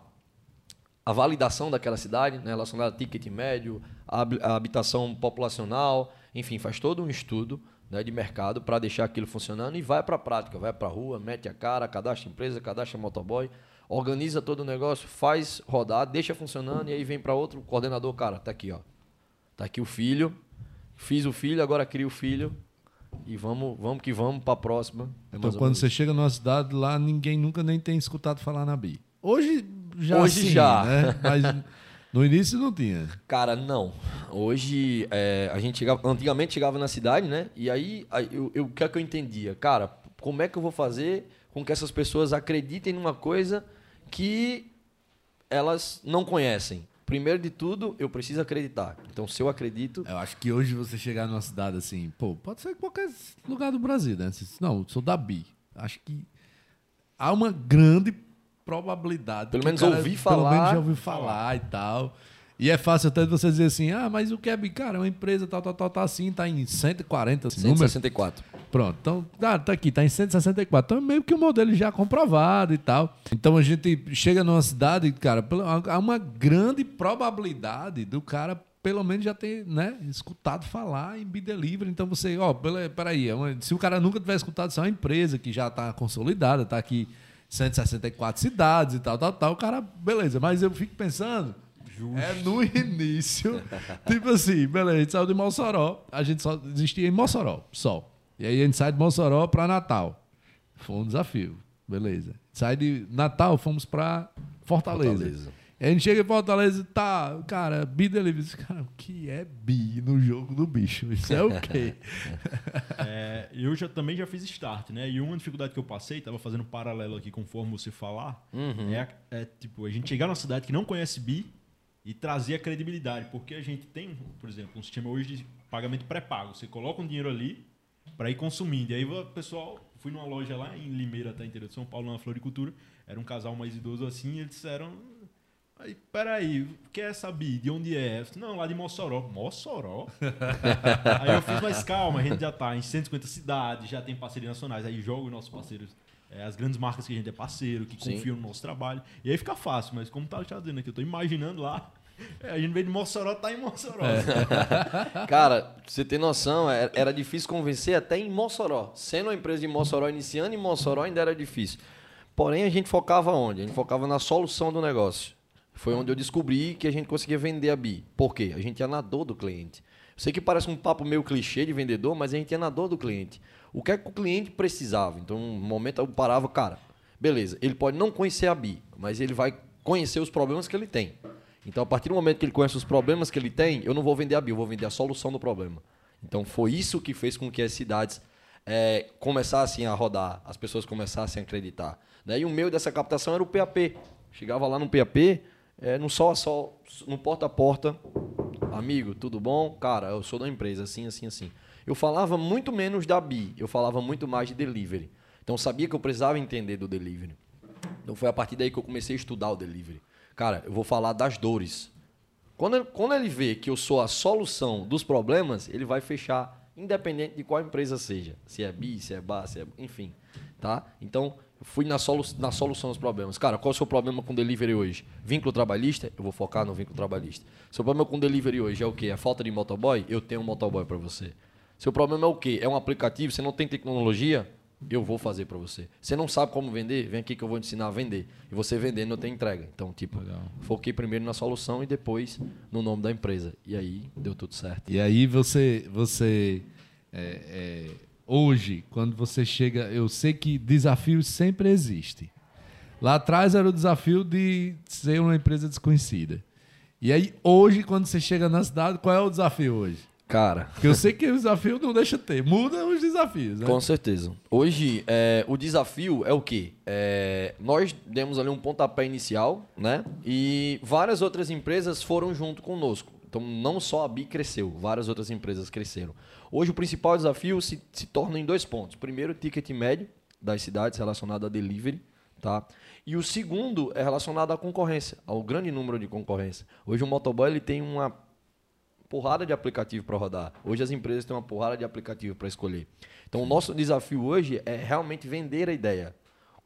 a validação daquela cidade, né, relacionada a ticket médio, a habitação populacional, enfim, faz todo um estudo né, de mercado para deixar aquilo funcionando e vai para a prática, vai para a rua, mete a cara, cadastra empresa, cadastra motoboy, organiza todo o negócio, faz rodar, deixa funcionando e aí vem para outro coordenador, cara, tá aqui, ó. Tá aqui o filho, fiz o filho, agora cria o filho e vamos, vamos que vamos para a próxima. É Então, quando você chega numa cidade, lá ninguém nunca nem tem escutado falar na Bi. Hoje já Hoje sim, já. né? Mas no início não tinha. Cara, não. Hoje, é, a gente chegava, antigamente chegava na cidade, né? E aí, aí eu, eu- o que é que eu entendia? Cara, como é que eu vou fazer com que essas pessoas acreditem numa coisa que elas não conhecem? Primeiro de tudo, eu preciso acreditar. Então, se eu acredito, Eu acho que hoje você chegar numa cidade assim, pô, pode ser qualquer lugar do Brasil, né? Não, eu sou da Bi. Acho que há uma grande probabilidade. Pelo menos ouvir Pelo falar. menos já ouviu falar e tal. E é fácil até você dizer assim, ah, mas o é Bi? Cara, é uma empresa tal, tal, tal, tá assim, tá em 140 números. 164. Pronto, então tá, tá aqui, tá em 164. Então é meio que um modelo já comprovado e tal. Então a gente chega numa cidade, cara, há uma grande probabilidade do cara pelo menos já ter, né, escutado falar em Bidelivery. Então você, ó, pela- peraí, é se o cara nunca tiver escutado, isso é uma empresa que já tá consolidada, tá aqui 164 cidades e tal, tal, tal, o cara, beleza. Mas eu fico pensando, é no início, tipo assim, beleza, a gente saiu de Mossoró, a gente só existia em Mossoró, só. E aí a gente sai de Mossoró para Natal. Foi um desafio. Beleza. Sai de Natal, fomos pra Fortaleza. Fortaleza. A gente chega em Fortaleza, tá, cara, Bi Delivery. Cara, o que é Bi no jogo do bicho? Isso é o quê? É, eu já, também já fiz start, né? E uma dificuldade que eu passei, tava fazendo um paralelo aqui conforme você falar, é, é, tipo, a gente chegar numa cidade que não conhece BI e trazer a credibilidade. Porque a gente tem, por exemplo, um sistema hoje de pagamento pré-pago. Você coloca um dinheiro ali para ir consumindo. E aí o pessoal, fui numa loja lá em Limeira, até interior de São Paulo, na Floricultura, era um casal mais idoso assim, e eles disseram. Aí, peraí, o que essa BI? De onde é? Não, lá de Mossoró. Mossoró? aí eu fiz, mas calma, a gente já tá em 150 cidades, já tem parcerias nacionais. Aí joga os nossos parceiros, é, as grandes marcas que a gente é parceiro, que Sim. confiam no nosso trabalho. E aí fica fácil, mas como tá já dizendo aqui, eu tô imaginando lá. é, a gente veio de Mossoró, tá em Mossoró. Cara, pra você ter noção, é- era difícil convencer até em Mossoró. Sendo uma empresa de Mossoró iniciando em Mossoró ainda era difícil. Porém, a gente focava onde? A gente focava na solução do negócio. Foi onde eu descobri que a gente conseguia vender a BI. Por quê? A gente ia na dor do cliente. Eu sei que parece um papo meio clichê de vendedor, mas a gente ia na dor do cliente. O que é que o cliente precisava? Então, no momento eu parava, cara, beleza, ele pode não conhecer a BI, mas ele vai conhecer os problemas que ele tem. Então, a partir do momento que ele conhece os problemas que ele tem, eu não vou vender a BI, eu vou vender a solução do problema. Então, foi isso que fez com que as cidades eh, começassem a rodar, as pessoas começassem a acreditar. Né? E o meio dessa captação era o PAP. Chegava lá no PAP, eh, no sol a no porta a porta, amigo, tudo bom? Cara, eu sou da empresa, assim, assim, assim. Eu falava muito menos da BI, eu falava muito mais de delivery. Então, sabia que eu precisava entender do delivery. Então foi a partir daí que eu comecei a estudar o delivery. Cara, eu vou falar das dores. Quando quando ele vê que eu sou a solução dos problemas, ele vai fechar, independente de qual empresa seja. Se é BI, se é BA, se é. Enfim. Tá? Então, fui na, solu na solução dos problemas. Cara, qual é o seu problema com delivery hoje? Vínculo trabalhista? Eu vou focar no vínculo trabalhista. Seu problema com delivery hoje é o quê? É falta de motoboy? Eu tenho um motoboy para você. Seu problema é o quê? É um aplicativo? Você não tem tecnologia? Eu vou fazer para você. Você não sabe como vender? Vem aqui que eu vou te ensinar a vender. E você vendendo, eu tenho entrega. Então, tipo, foquei primeiro na solução e depois no nome da empresa. E aí deu tudo certo. E aí você, você é, é, hoje, quando você chega, eu sei que desafios sempre existem. Lá atrás era o desafio de ser uma empresa desconhecida. E aí hoje, quando você chega na cidade, qual é o desafio hoje? Cara, Porque eu sei que o desafio não deixa de ter, muda os desafios. Né? Com certeza. Hoje, é, o desafio é o quê? É, nós demos ali um pontapé inicial, né? E várias outras empresas foram junto conosco. Então, não só a BI cresceu, várias outras empresas cresceram. Hoje, o principal desafio se, se torna em dois pontos. Primeiro, o ticket médio das cidades relacionado a delivery, tá? E o segundo é relacionado à concorrência, ao grande número de concorrência. Hoje, o motoboy ele tem uma porrada de aplicativo para rodar. Hoje as empresas têm uma porrada de aplicativo para escolher. Então o nosso desafio hoje é realmente vender a ideia.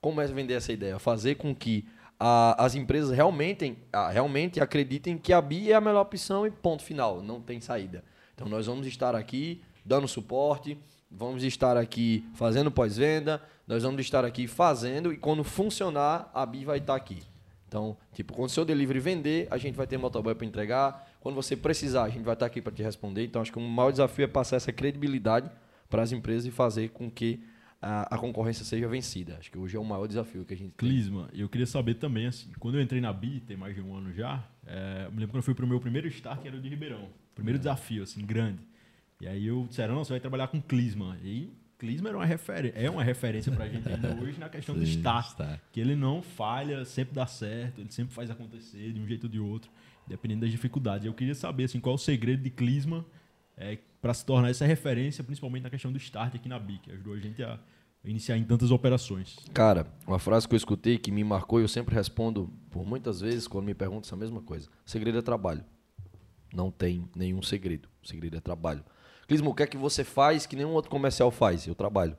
Como é vender essa ideia? Fazer com que a- as empresas realmente, a- realmente acreditem que a BI é a melhor opção e ponto final, não tem saída. Então nós vamos estar aqui dando suporte, vamos estar aqui fazendo pós-venda, nós vamos estar aqui fazendo e quando funcionar, a BI vai estar aqui. Então, tipo, quando o seu delivery vender, a gente vai ter motoboy para entregar. Quando você precisar, a gente vai estar aqui para te responder. Então, acho que o maior desafio é passar essa credibilidade para as empresas e fazer com que a, a concorrência seja vencida. Acho que hoje é o maior desafio que a gente tem. Clisma, eu queria saber também, assim, quando eu entrei na BI, tem mais de um ano já, é, eu me lembro quando eu fui pro meu primeiro start, que era o de Ribeirão. Primeiro desafio, assim, grande. E aí eu disseram, não, você vai trabalhar com Clisma. E Clisma era uma é uma referência pra gente ainda hoje na questão do Sim, start. start. Que ele não falha, sempre dá certo, ele sempre faz acontecer de um jeito ou de outro, dependendo das dificuldades. Eu queria saber, assim, qual é o segredo de Clisma é, para se tornar essa referência, principalmente na questão do start aqui na BI, que ajudou a gente a iniciar em tantas operações. Cara, uma frase que eu escutei que me marcou e eu sempre respondo por muitas vezes quando me perguntam essa mesma coisa. Segredo é trabalho. Não tem nenhum segredo. O segredo é trabalho. Clismo, o que é que você faz que nenhum outro comercial faz? Eu trabalho.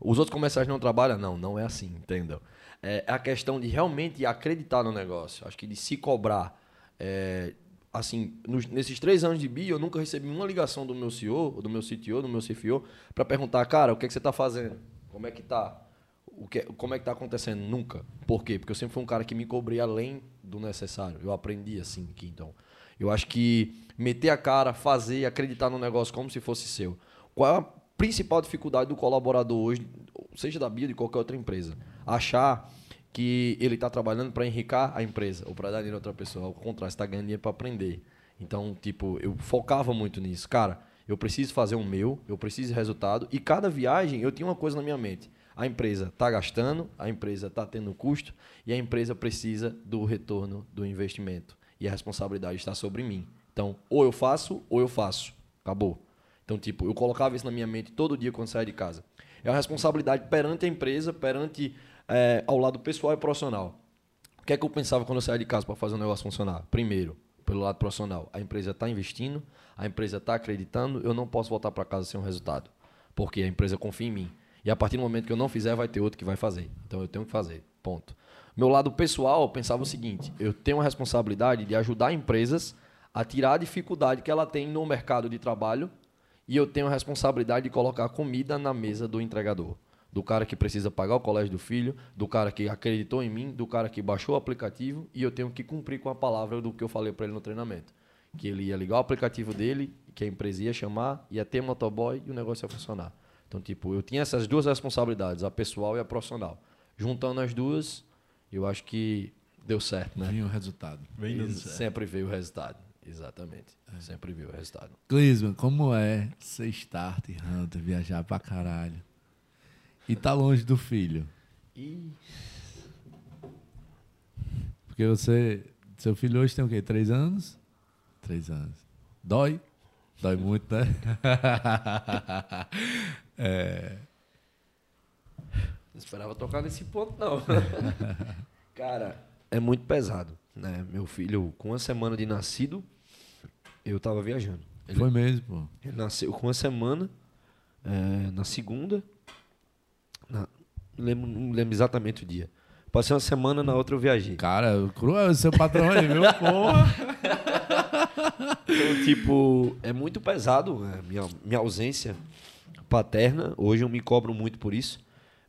Os outros comerciais não trabalham? Não, não é assim, entendeu? É a questão de realmente acreditar no negócio. Acho que de se cobrar. É, assim, nos- nesses três anos de BI, eu nunca recebi uma ligação do meu CEO, do meu CTO, do meu CFO, para perguntar, cara, o que, é que você está fazendo? Como é que tá? O que, como é que tá acontecendo? Nunca. Por quê? Porque eu sempre fui um cara que me cobrei além do necessário. Eu aprendi assim aqui, então. Eu acho que meter a cara, fazer, acreditar no negócio como se fosse seu. Qual é a principal dificuldade do colaborador hoje, seja da BIA de qualquer outra empresa? achar que ele está trabalhando para enricar a empresa ou para dar dinheiro a outra pessoa. Ao contrário, está ganhando dinheiro para aprender. Então, tipo, eu focava muito nisso. Cara, eu preciso fazer o meu, eu preciso de resultado. E cada viagem eu tinha uma coisa na minha mente. A empresa está gastando, a empresa está tendo custo e a empresa precisa do retorno do investimento. E a responsabilidade está sobre mim. Então, ou eu faço, ou eu faço. Acabou. Então, tipo, eu colocava isso na minha mente todo dia quando saía de casa. É uma responsabilidade perante a empresa, perante é, ao lado pessoal e profissional. O que é que eu pensava quando eu saía de casa para fazer o negócio funcionar? Primeiro, pelo lado profissional, a empresa está investindo, a empresa está acreditando, eu não posso voltar para casa sem um resultado, porque a empresa confia em mim. E a partir do momento que eu não fizer, vai ter outro que vai fazer. Então eu tenho que fazer. Ponto. Meu lado pessoal, eu pensava o seguinte: eu tenho a responsabilidade de ajudar empresas a tirar a dificuldade que ela tem no mercado de trabalho e eu tenho a responsabilidade de colocar comida na mesa do entregador do cara que precisa pagar o colégio do filho, do cara que acreditou em mim, do cara que baixou o aplicativo e eu tenho que cumprir com a palavra do que eu falei para ele no treinamento. Que ele ia ligar o aplicativo dele, que a empresa ia chamar, ia ter motoboy e o negócio ia funcionar. Então, tipo, eu tinha essas duas responsabilidades, a pessoal e a profissional. Juntando as duas, eu acho que deu certo, né? Vinha o resultado. Vem dando certo. Sempre veio o resultado. Exatamente. É. Sempre veio o resultado. Clisman, como é ser start hunter, viajar pra caralho? E tá longe do filho? E Porque você. Seu filho hoje tem o quê? Três anos? Três anos. Dói? Dói muito, né? é, Não esperava tocar nesse ponto, não. Cara, é muito pesado, né? Meu filho, com uma semana de nascido, eu tava viajando. Ele, foi mesmo, pô. ele nasceu com uma semana, é, na segunda, não, lembro, não lembro exatamente o dia. Passei uma semana, na outra eu viajei. Cara, cruel esse seu patrão aí, viu? Porra. Então, tipo, é muito pesado né? minha, minha ausência paterna. Hoje eu me cobro muito por isso.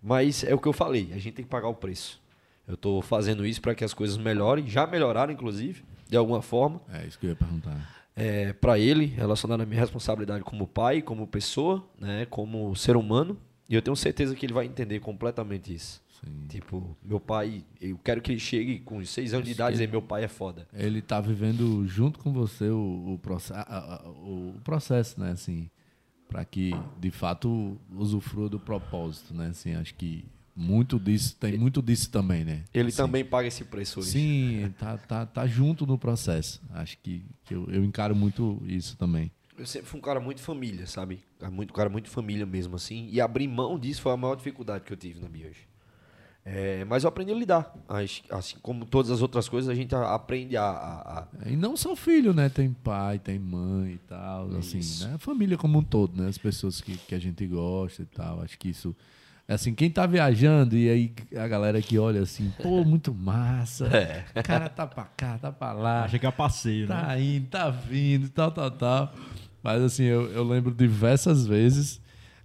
Mas é o que eu falei, a gente tem que pagar o preço. Eu tô fazendo isso para que as coisas melhorem, já melhoraram, inclusive, de alguma forma. É isso que eu ia perguntar. É, para ele, relacionado à minha responsabilidade como pai, como pessoa, né, como ser humano. E eu tenho certeza que ele vai entender completamente isso. Sim. Tipo, meu pai, eu quero que ele chegue com seis anos de idade e dizer, meu pai é foda. Ele tá vivendo junto com você o, o, proce- a- a- o processo, né? Assim, para que de fato usufrua do propósito, né? Assim, acho que muito disso tem muito disso também, né? Ele Assim, também paga esse preço hoje. Sim, tá, tá, tá junto no processo. Acho que, que eu, eu encaro muito isso também. Eu sempre fui um cara muito família, sabe? Um Muito, um cara muito família mesmo, assim. E abrir mão disso foi a maior dificuldade que eu tive na Bioge. É, mas eu aprendi a lidar. As- Assim como todas as outras coisas, a gente aprende a. a- a- E não só filho, né? Tem pai, tem mãe e tal. Assim, Isso. né? A família como um todo, né? As pessoas que, que a gente gosta e tal. Acho que isso. Assim, quem tá viajando e aí a galera que olha assim, pô, muito massa. É. O cara tá pra cá, tá pra lá. Acha que é passeio, né? Tá indo, tá vindo, tal, tal, tal. Mas assim, eu, eu lembro diversas vezes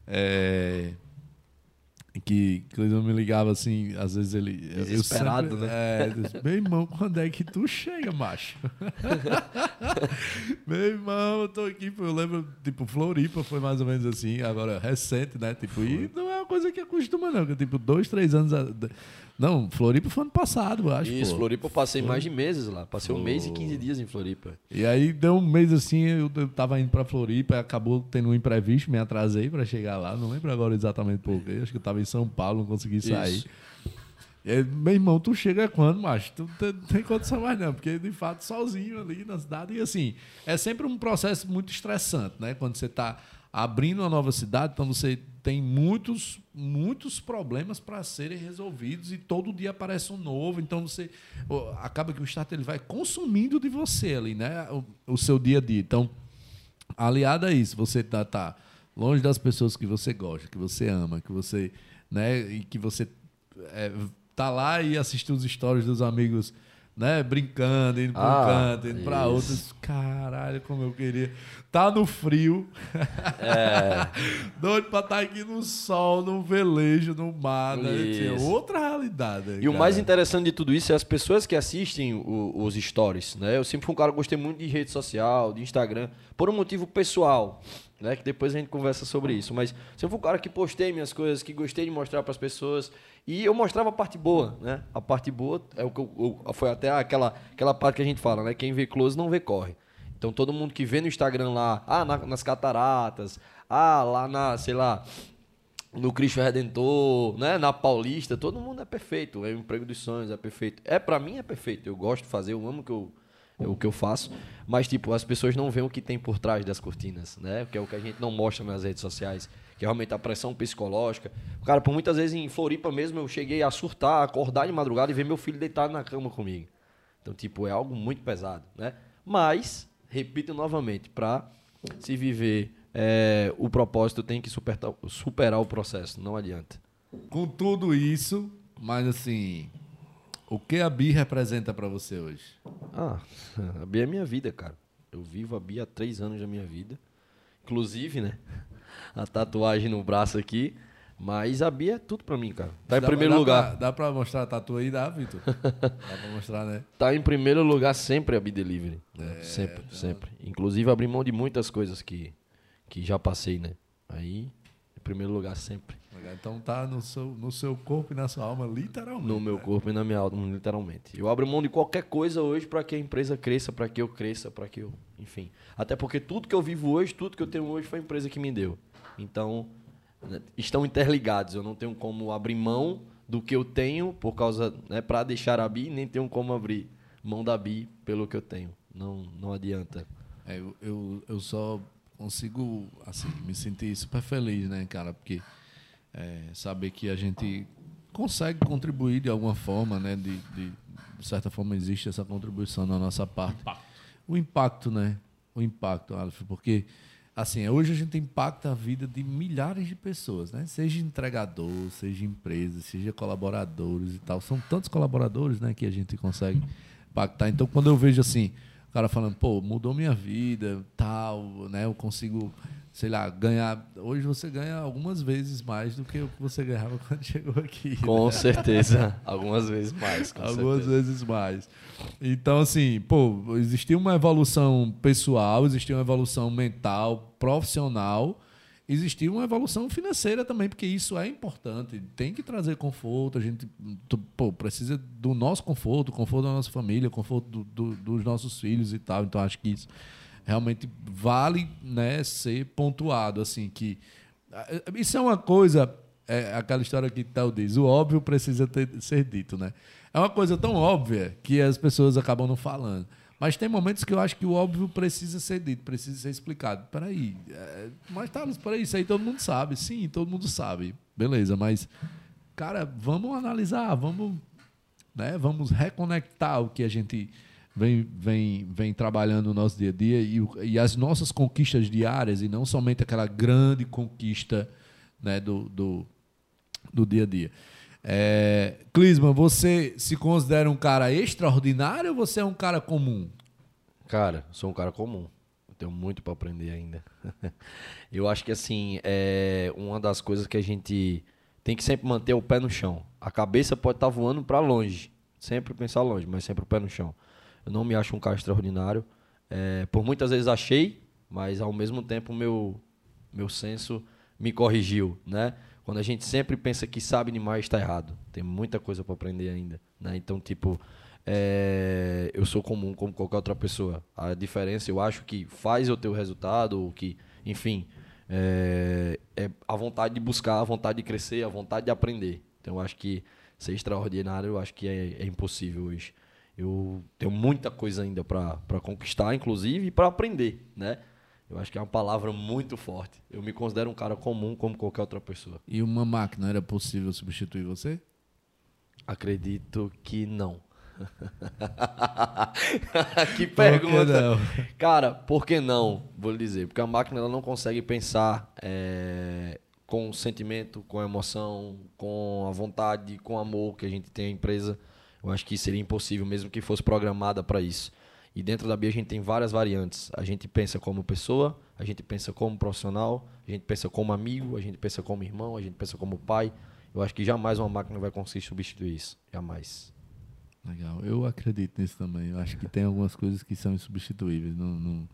é, que Cleison me ligava assim, às vezes ele. eu- eu Desesperado, sempre- né? É, disse, meu irmão, quando é que tu chega, macho? meu irmão, eu tô aqui, eu lembro, tipo, Floripa foi mais ou menos assim, agora recente, né? Tipo, e não é uma coisa que acostuma, não, que tipo, dois, três anos. a- Não, Floripa foi ano passado, eu acho. Isso, pô. Floripa eu passei mais de meses lá. Passei um mês e Pô. 15 dias em Floripa. E aí deu um mês assim, eu, eu tava indo pra Floripa, acabou tendo um imprevisto, me atrasei pra chegar lá, não lembro agora exatamente por quê, acho que eu tava em São Paulo, não consegui sair. Isso. E aí, meu irmão, tu chega quando, macho? Tu não tem condição mais não, porque de fato sozinho ali na cidade, e assim, é sempre um processo muito estressante, né? Quando você tá abrindo uma nova cidade, então você tem muitos, muitos problemas para serem resolvidos e todo dia aparece um novo, então você acaba que o start ele vai consumindo de você ali, né? O, o seu dia a dia. Então, aliado a isso, você tá, tá longe das pessoas que você gosta, que você ama, que você, né, e que você é, tá lá e assistir os stories dos amigos, né, brincando, indo para um Ah, canto, indo para isso. outros. Caralho, como eu queria. Tá no frio. É. Doido pra estar aqui no sol, no velejo, no mar, né? É outra realidade. E o cara. mais interessante de tudo isso é as pessoas que assistem o- os stories, né? Eu sempre fui um cara que gostei muito de rede social, de Instagram, por um motivo pessoal, né? Que depois a gente conversa sobre isso. Mas sempre fui um cara que postei minhas coisas, que gostei de mostrar para as pessoas. E eu mostrava a parte boa, né? A parte boa é o que eu, foi até aquela, aquela parte que a gente fala, né? Quem vê close não vê corre. Então todo mundo que vê no Instagram lá, ah, na- nas cataratas, ah, lá na, sei lá, no Cristo Redentor, né, na Paulista, todo mundo é perfeito, é o emprego dos sonhos, é perfeito. É para mim é perfeito, eu gosto de fazer, eu amo que eu o que eu faço, mas tipo, as pessoas não veem o que tem por trás das cortinas, né? Que é o que a gente não mostra nas redes sociais, que é realmente a pressão psicológica. Cara, por muitas vezes em Floripa mesmo eu cheguei a surtar, acordar de madrugada e ver meu filho deitado na cama comigo. Então, tipo, é algo muito pesado, né? Mas, repito novamente, para se viver é, o propósito tem que superar, superar o processo, não adianta. Com tudo isso, mas assim, o que a Bi representa pra você hoje? Ah, a Bia é minha vida, cara. Eu vivo a Bia há três anos da minha vida. Inclusive, né? A tatuagem no braço aqui. Mas a Bia é tudo pra mim, cara. Tá em Dá- primeiro dá lugar. pra- dá pra mostrar a tatu aí? Dá, Vitor? dá pra mostrar, né? Tá em primeiro lugar sempre a Be Delivery. É, né? sempre, tá. sempre. Inclusive abri mão de muitas coisas que, que já passei, né? Aí, primeiro lugar sempre. Então tá no seu, no seu corpo e na sua alma, literalmente. No meu né? corpo e na minha alma, literalmente. Eu abro mão de qualquer coisa hoje para que a empresa cresça, para que eu cresça, para que eu. Enfim. Até porque tudo que eu vivo hoje, tudo que eu tenho hoje foi a empresa que me deu. Então, né, estão interligados. Eu não tenho como abrir mão do que eu tenho por causa. Né, para deixar a BI, nem tenho como abrir mão da BI pelo que eu tenho. Não, não adianta. É, eu, eu, eu só consigo, assim, me sentir super feliz, né, cara? Porque é, saber que a gente consegue contribuir de alguma forma, né? De, de, de certa forma existe essa contribuição na nossa parte. O impacto, né? O impacto, Aleph, porque assim, hoje a gente impacta a vida de milhares de pessoas, né? Seja entregador, seja empresa, seja colaboradores e tal. São tantos colaboradores, né, que a gente consegue impactar. Então, quando eu vejo assim, cara falando, pô, mudou minha vida, tal, né? Eu consigo, sei lá, ganhar. Hoje você ganha algumas vezes mais do que o que você ganhava quando chegou aqui. Com certeza. Algumas vezes mais. Com Algumas certeza. vezes mais. Então, assim, pô, existia uma evolução pessoal, existia uma evolução mental, profissional, existia uma evolução financeira também, porque isso é importante. Tem que trazer conforto, a gente pô, precisa do nosso conforto, conforto da nossa família, conforto do- do- dos nossos filhos e tal. Então, acho que isso realmente vale né, ser pontuado, assim, que isso é uma coisa, é aquela história que Théo diz, o óbvio precisa ter- ser dito, né? É uma coisa tão óbvia que as pessoas acabam não falando. Mas tem momentos que eu acho que o óbvio precisa ser dito, precisa ser explicado. Peraí, é, mas Thales, peraí, isso aí todo mundo sabe. Sim, todo mundo sabe. Beleza, mas, cara, vamos analisar, vamos, né, vamos reconectar o que a gente vem, vem, vem trabalhando no nosso dia a dia e, e as nossas conquistas diárias, e não somente aquela grande conquista né, do, do, do dia a dia. É, Clisman, você se considera um cara extraordinário ou você é um cara comum? Cara, sou um cara comum. Eu tenho muito para aprender ainda. eu acho que assim, é uma das coisas que a gente tem que sempre manter o pé no chão. A cabeça pode estar voando para longe, sempre pensar longe, mas sempre o pé no chão. Eu não me acho um cara extraordinário. É, por muitas vezes achei, mas ao mesmo tempo meu meu senso me corrigiu, né? Quando a gente sempre pensa que sabe demais, está errado. Tem muita coisa para aprender ainda, né? Então, tipo, é, eu sou comum como qualquer outra pessoa. A diferença, eu acho que faz eu ter o resultado, ou que, enfim, é, é a vontade de buscar, a vontade de crescer, a vontade de aprender. Então, eu acho que ser extraordinário, eu acho que é, é impossível hoje. Eu tenho muita coisa ainda para conquistar, inclusive, e para aprender, né? Eu acho que é uma palavra muito forte. Eu me considero um cara comum como qualquer outra pessoa. E uma máquina era possível substituir você? Acredito que não. que Por que pergunta. Cara, por que não? Vou lhe dizer. Porque a máquina ela não consegue pensar é, com sentimento, com emoção, com a vontade, com amor que a gente tem a empresa. Eu acho que seria impossível, mesmo que fosse programada para isso. E dentro da BIA a gente tem várias variantes. A gente pensa como pessoa, a gente pensa como profissional, a gente pensa como amigo, a gente pensa como irmão, a gente pensa como pai. Eu acho que jamais uma máquina vai conseguir substituir isso. Jamais. Legal, eu acredito nisso também. Eu acho que tem algumas coisas que são insubstituíveis. Não, não,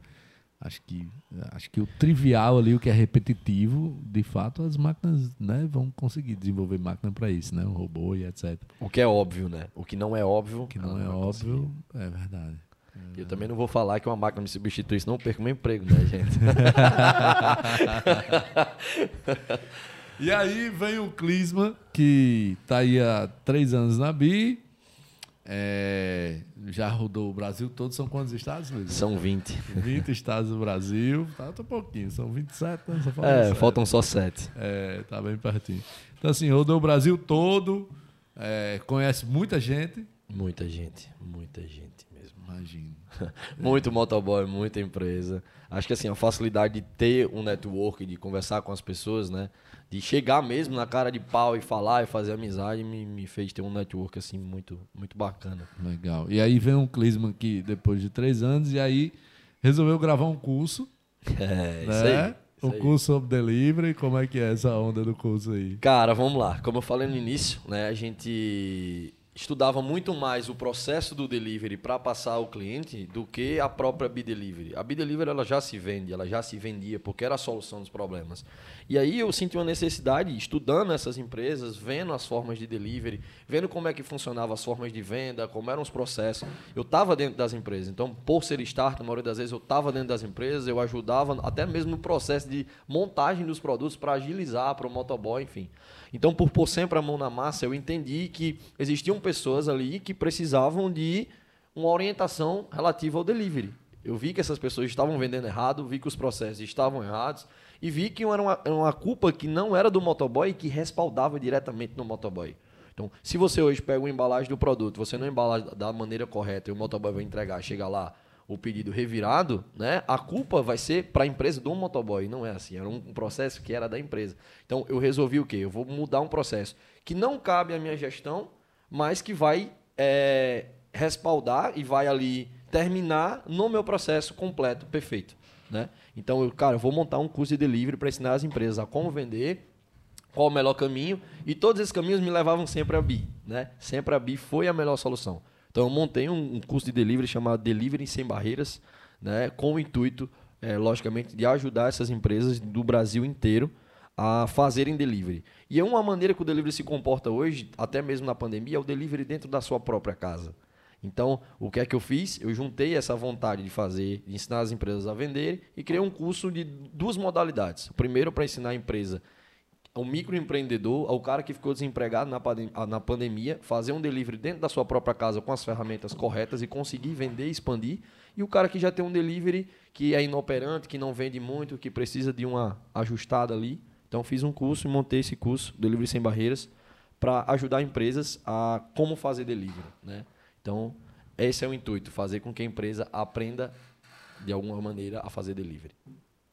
Acho que, acho que o trivial ali, o que é repetitivo, de fato, as máquinas né, vão conseguir desenvolver máquina para isso, né? Um robô e etc. O que é óbvio, né? O que não é óbvio. O que não é vai óbvio, é verdade. Eu também não vou falar que uma máquina me substitui, senão eu perco meu emprego, né, gente? E aí vem o Clisma, que tá aí há três anos na BI. é, já rodou o Brasil todo. São quantos estados, Luiz? São 20. 20 estados do Brasil. Tá, tá pouquinho. São 27, né? Só É, sete. faltam só 7. É, tá bem pertinho. Então, assim, rodou o Brasil todo. é, conhece muita gente. Muita gente, muita gente. Imagino. Muito motoboy, muita empresa. Acho que assim, a facilidade de ter um network, de conversar com as pessoas, né? De chegar mesmo na cara de pau e falar e fazer amizade, me, me fez ter um network assim muito, muito bacana. Legal. E aí vem um Clisma aqui depois de três anos. E aí resolveu gravar um curso. É, isso né? aí. isso Um aí. curso sobre delivery. Como é que é essa onda do curso aí? Cara, vamos lá. Como eu falei no início, né, a gente estudava muito mais o processo do delivery para passar ao cliente do que a própria B-Delivery. A B-Delivery ela já se vende, ela já se vendia porque era a solução dos problemas. E aí eu senti uma necessidade, estudando essas empresas, vendo as formas de delivery, vendo como é que funcionavam as formas de venda, como eram os processos. Eu estava dentro das empresas, então por ser start, na maioria das vezes eu estava dentro das empresas, eu ajudava até mesmo no processo de montagem dos produtos para agilizar para o motoboy, enfim. Então, por pôr sempre a mão na massa, eu entendi que existiam pessoas ali que precisavam de uma orientação relativa ao delivery. Eu vi que essas pessoas estavam vendendo errado, vi que os processos estavam errados e vi que era uma, uma culpa que não era do motoboy e que respaldava diretamente no motoboy. Então, se você hoje pega uma embalagem do produto, você não embala da maneira correta e o motoboy vai entregar, chega lá, o pedido revirado, né? A culpa vai ser para a empresa do motoboy, não é assim, era um processo que era da empresa. Então eu resolvi o quê? Eu vou mudar um processo que não cabe à minha gestão, mas que vai é, respaldar e vai ali terminar no meu processo completo, perfeito, né? Então eu, cara, eu vou montar um curso de delivery para ensinar as empresas a como vender, qual o melhor caminho, e todos esses caminhos me levavam sempre a BI, né? Sempre a BI foi a melhor solução. Então eu montei um, um curso de delivery chamado Delivery Sem Barreiras, né? Com o intuito, é, logicamente, de ajudar essas empresas do Brasil inteiro a fazerem delivery. E é uma maneira que o delivery se comporta hoje, até mesmo na pandemia, é o delivery dentro da sua própria casa. Então, o que é que eu fiz? Eu juntei essa vontade de fazer, de ensinar as empresas a venderem e criei um curso de duas modalidades. O primeiro para ensinar a empresa ao microempreendedor, ao cara que ficou desempregado na, pandem- na pandemia, fazer um delivery dentro da sua própria casa com as ferramentas corretas e conseguir vender e expandir. E o cara que já tem um delivery que é inoperante, que não vende muito, que precisa de uma ajustada ali. Então fiz um curso e montei esse curso, Delivery Sem Barreiras, para ajudar empresas a como fazer delivery. Né? Então, esse é o intuito, fazer com que a empresa aprenda, de alguma maneira, a fazer delivery.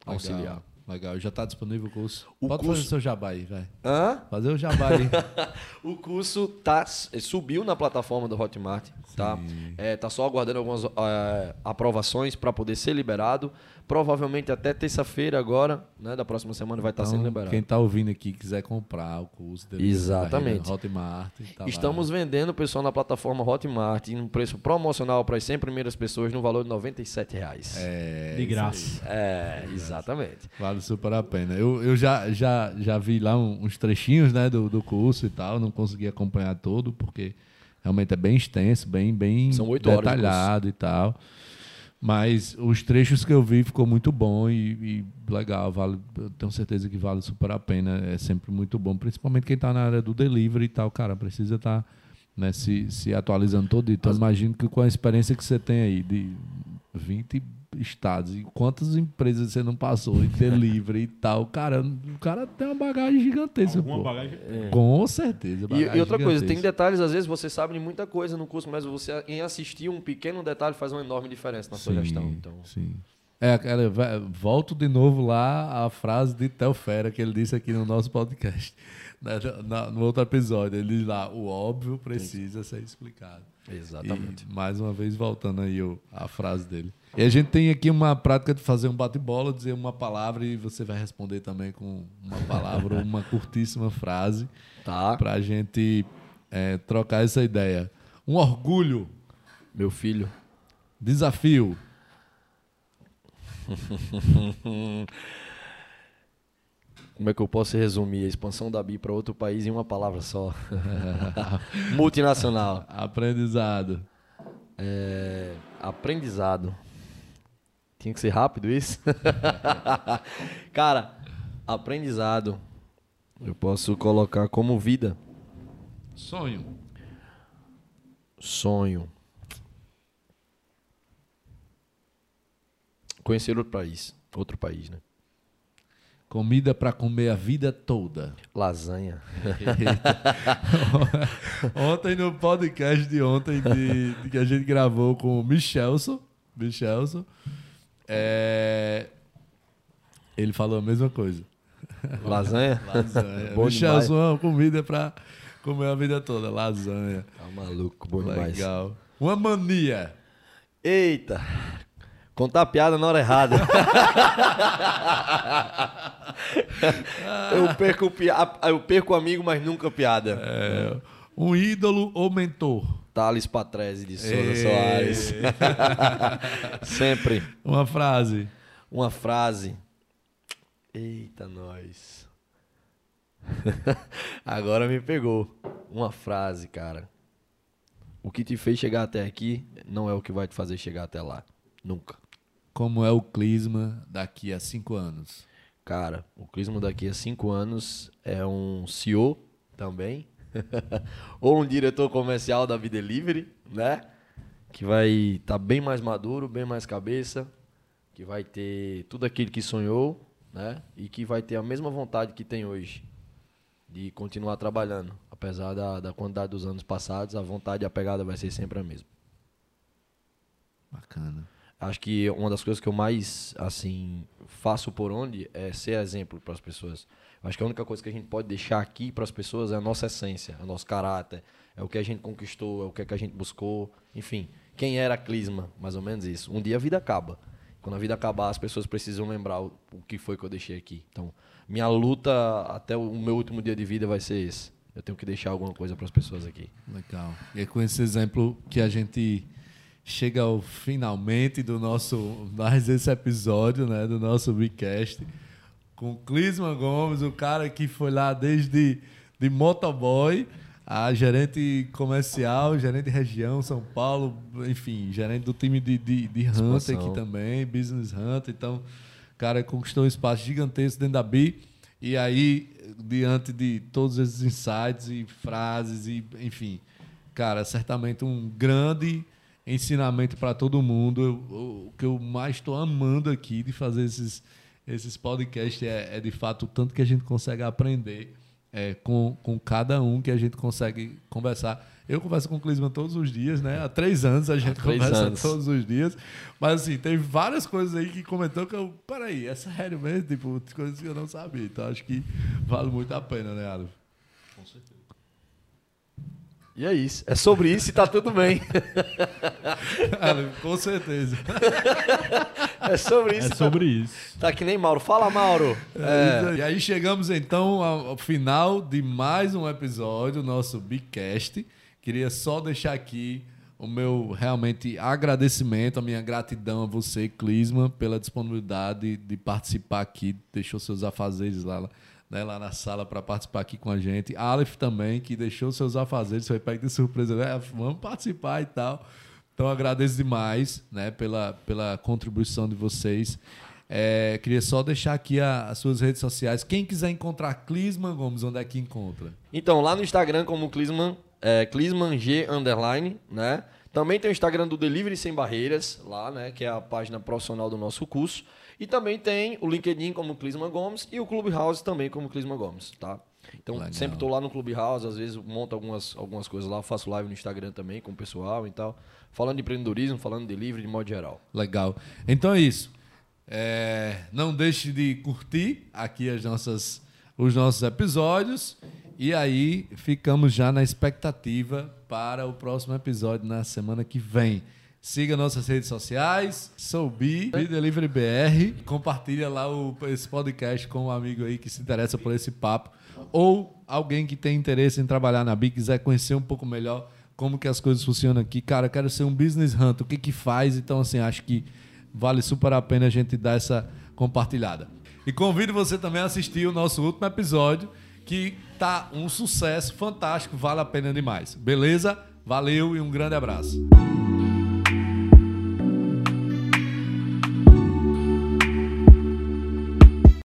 Auxiliar. Legal. Legal. Já está disponível o curso. O Pode curso- fazer seu jabá aí, vai. Hã? Fazer o jabá aí. O curso tá, subiu na plataforma do Hotmart, tá? É, tá só aguardando algumas é, aprovações para poder ser liberado. Provavelmente até terça-feira agora, né, da próxima semana vai estar sendo Então, liberado. quem está ouvindo aqui quiser comprar o curso dele, Exatamente. Hotmart. Tá lá. Estamos vendendo, pessoal, na plataforma Hotmart, em um preço promocional para as 100 primeiras pessoas no valor de 97 reais. É, De graça. É, exatamente. Vale super a pena. Eu, eu já, já, já vi lá um- uns trechinhos né, do, do curso e tal, não consegui acompanhar todo, porque realmente é bem extenso, bem, bem São oito horas de detalhado e tal. Mas os trechos que eu vi ficou muito bom e, e legal, vale, eu tenho certeza que vale super a pena. É sempre muito bom, principalmente quem está na área do delivery e tal, cara, precisa estar né, se, se atualizando todo. Então, imagino que com a experiência que você tem aí de 20 estados e quantas empresas você não passou em delivery e tal, cara, o cara tem uma bagagem gigantesca, Alguma pô. bagagem. Com certeza. E, bagagem e outra coisa, tem detalhes, às vezes você sabe de muita coisa no curso, mas você em assistir um pequeno detalhe faz uma enorme diferença na sua Sim, gestão. Então, Sim. É, cara, volto de novo lá à frase de Tel Fera que ele disse aqui no nosso podcast. né, na- no outro episódio, ele diz lá: o óbvio precisa ser explicado. Exatamente. E, mais uma vez, voltando aí o- a frase dele. E a gente tem aqui uma prática de fazer um bate-bola, dizer uma palavra e você vai responder também com uma palavra ou uma curtíssima frase Tá. para a gente é, trocar essa ideia. Um orgulho, Meu filho, desafio, Como é que eu posso resumir a expansão da BI para outro país em uma palavra só? Multinacional. Aprendizado. É, aprendizado. Tinha que ser rápido isso? Cara, aprendizado. Eu posso colocar como vida. Sonho. Sonho. Conhecer outro país. Outro país, né? Comida para comer a vida toda. Lasanha. ontem no podcast de ontem de, de que a gente gravou com o Michelson, Michelson é, ele falou a mesma coisa. Lasanha? Lasanha. Michelson, comida para comer a vida toda. Lasanha. Tá maluco, bom Legal. demais. Uma mania. Eita, Contar piada na hora errada. eu, perco, eu perco amigo, mas nunca piada. É, um ídolo ou mentor? Thales Patrese de Souza Soares. Sempre. Uma frase. Uma frase. Eita, nós. Agora me pegou. Uma frase, cara. O que te fez chegar até aqui não é o que vai te fazer chegar até lá. Nunca como é o Clisma daqui a cinco anos? Cara, o Clisma daqui a cinco anos é um CEO também, ou um diretor comercial da Vida Delivery, né? Que vai estar tá bem mais maduro, bem mais cabeça, que vai ter tudo aquilo que sonhou, né? E que vai ter a mesma vontade que tem hoje de continuar trabalhando. Apesar da, da quantidade dos anos passados, a vontade e a pegada vai ser sempre a mesma. Bacana. Acho que uma das coisas que eu mais, assim, faço por onde é ser exemplo para as pessoas. Acho que a única coisa que a gente pode deixar aqui para as pessoas é a nossa essência, o nosso caráter, é o que a gente conquistou, é o que, é que a gente buscou. Enfim, quem era a Clisma, mais ou menos isso. Um dia a vida acaba. Quando a vida acabar, as pessoas precisam lembrar o, o que foi que eu deixei aqui. Então, minha luta até o meu último dia de vida vai ser esse. Eu tenho que deixar alguma coisa para as pessoas aqui. Legal. E é com esse exemplo que a gente chega ao finalmente do nosso mais esse episódio, né, do nosso Bicast com Clisman Gomes, o cara que foi lá desde de motoboy a gerente comercial, gerente de região, São Paulo, enfim, gerente do time de, de, de Hunter aqui também, Business Hunter. Então, o cara conquistou um espaço gigantesco dentro da BI. E aí, diante de todos esses insights e frases, e enfim, cara, certamente um grande ensinamento para todo mundo. O que eu mais estou amando aqui de fazer esses, esses podcasts é, é, de fato o tanto que a gente consegue aprender é, com, com cada um que a gente consegue conversar. Eu converso com o Clisman todos os dias, né? Há três anos a gente conversa anos. todos os dias. Mas assim, tem várias coisas aí que comentou que eu. Peraí, é sério mesmo? Tipo, coisas que eu não sabia. Então acho que vale muito a pena, né, Alves? E é isso. É sobre isso e tá tudo bem. com certeza. É sobre isso. É sobre isso. Tá que nem Mauro. Fala, Mauro. É. É. E aí chegamos então ao, final de mais um episódio, nosso Bigcast. Queria só deixar aqui o meu realmente agradecimento, a minha gratidão a você, Clisma, pela disponibilidade de participar aqui, deixou seus afazeres lá né, lá na sala para participar aqui com a gente. Aleph também, que deixou seus afazeres, foi pego de surpresa, né? Vamos participar e tal. Então agradeço demais né, pela, pela contribuição de vocês. É, queria só deixar aqui a, as suas redes sociais. Quem quiser encontrar Clisman Gomes, onde é que encontra? Então, lá no Instagram, como Clisman, é, Clisman G underline, né? Também tem o Instagram do Delivery Sem Barreiras, lá, né? Que é a página profissional do nosso curso. E também tem o LinkedIn como Clisman Gomes e o Clubhouse também como Clisman Gomes, tá? Então, Legal. sempre estou lá no Clubhouse, às vezes monto algumas, algumas coisas lá, faço live no Instagram também com o pessoal e tal. Falando de empreendedorismo, falando de livre de modo geral. Legal. Então é isso. É, não deixe de curtir aqui as nossas, os nossos episódios. E aí ficamos já na expectativa para o próximo episódio na semana que vem. Siga nossas redes sociais, sou Bi, Bi Delivery BR. Compartilha lá o, esse podcast com um amigo aí que se interessa por esse papo. Ou alguém que tem interesse em trabalhar na Bi, quiser conhecer um pouco melhor como que as coisas funcionam aqui. Cara, quero ser um business hunter, o que que faz? Então, assim, acho que vale super a pena a gente dar essa compartilhada. E convido você também a assistir o nosso último episódio, que tá um sucesso fantástico, vale a pena demais. Beleza? Valeu e um grande abraço.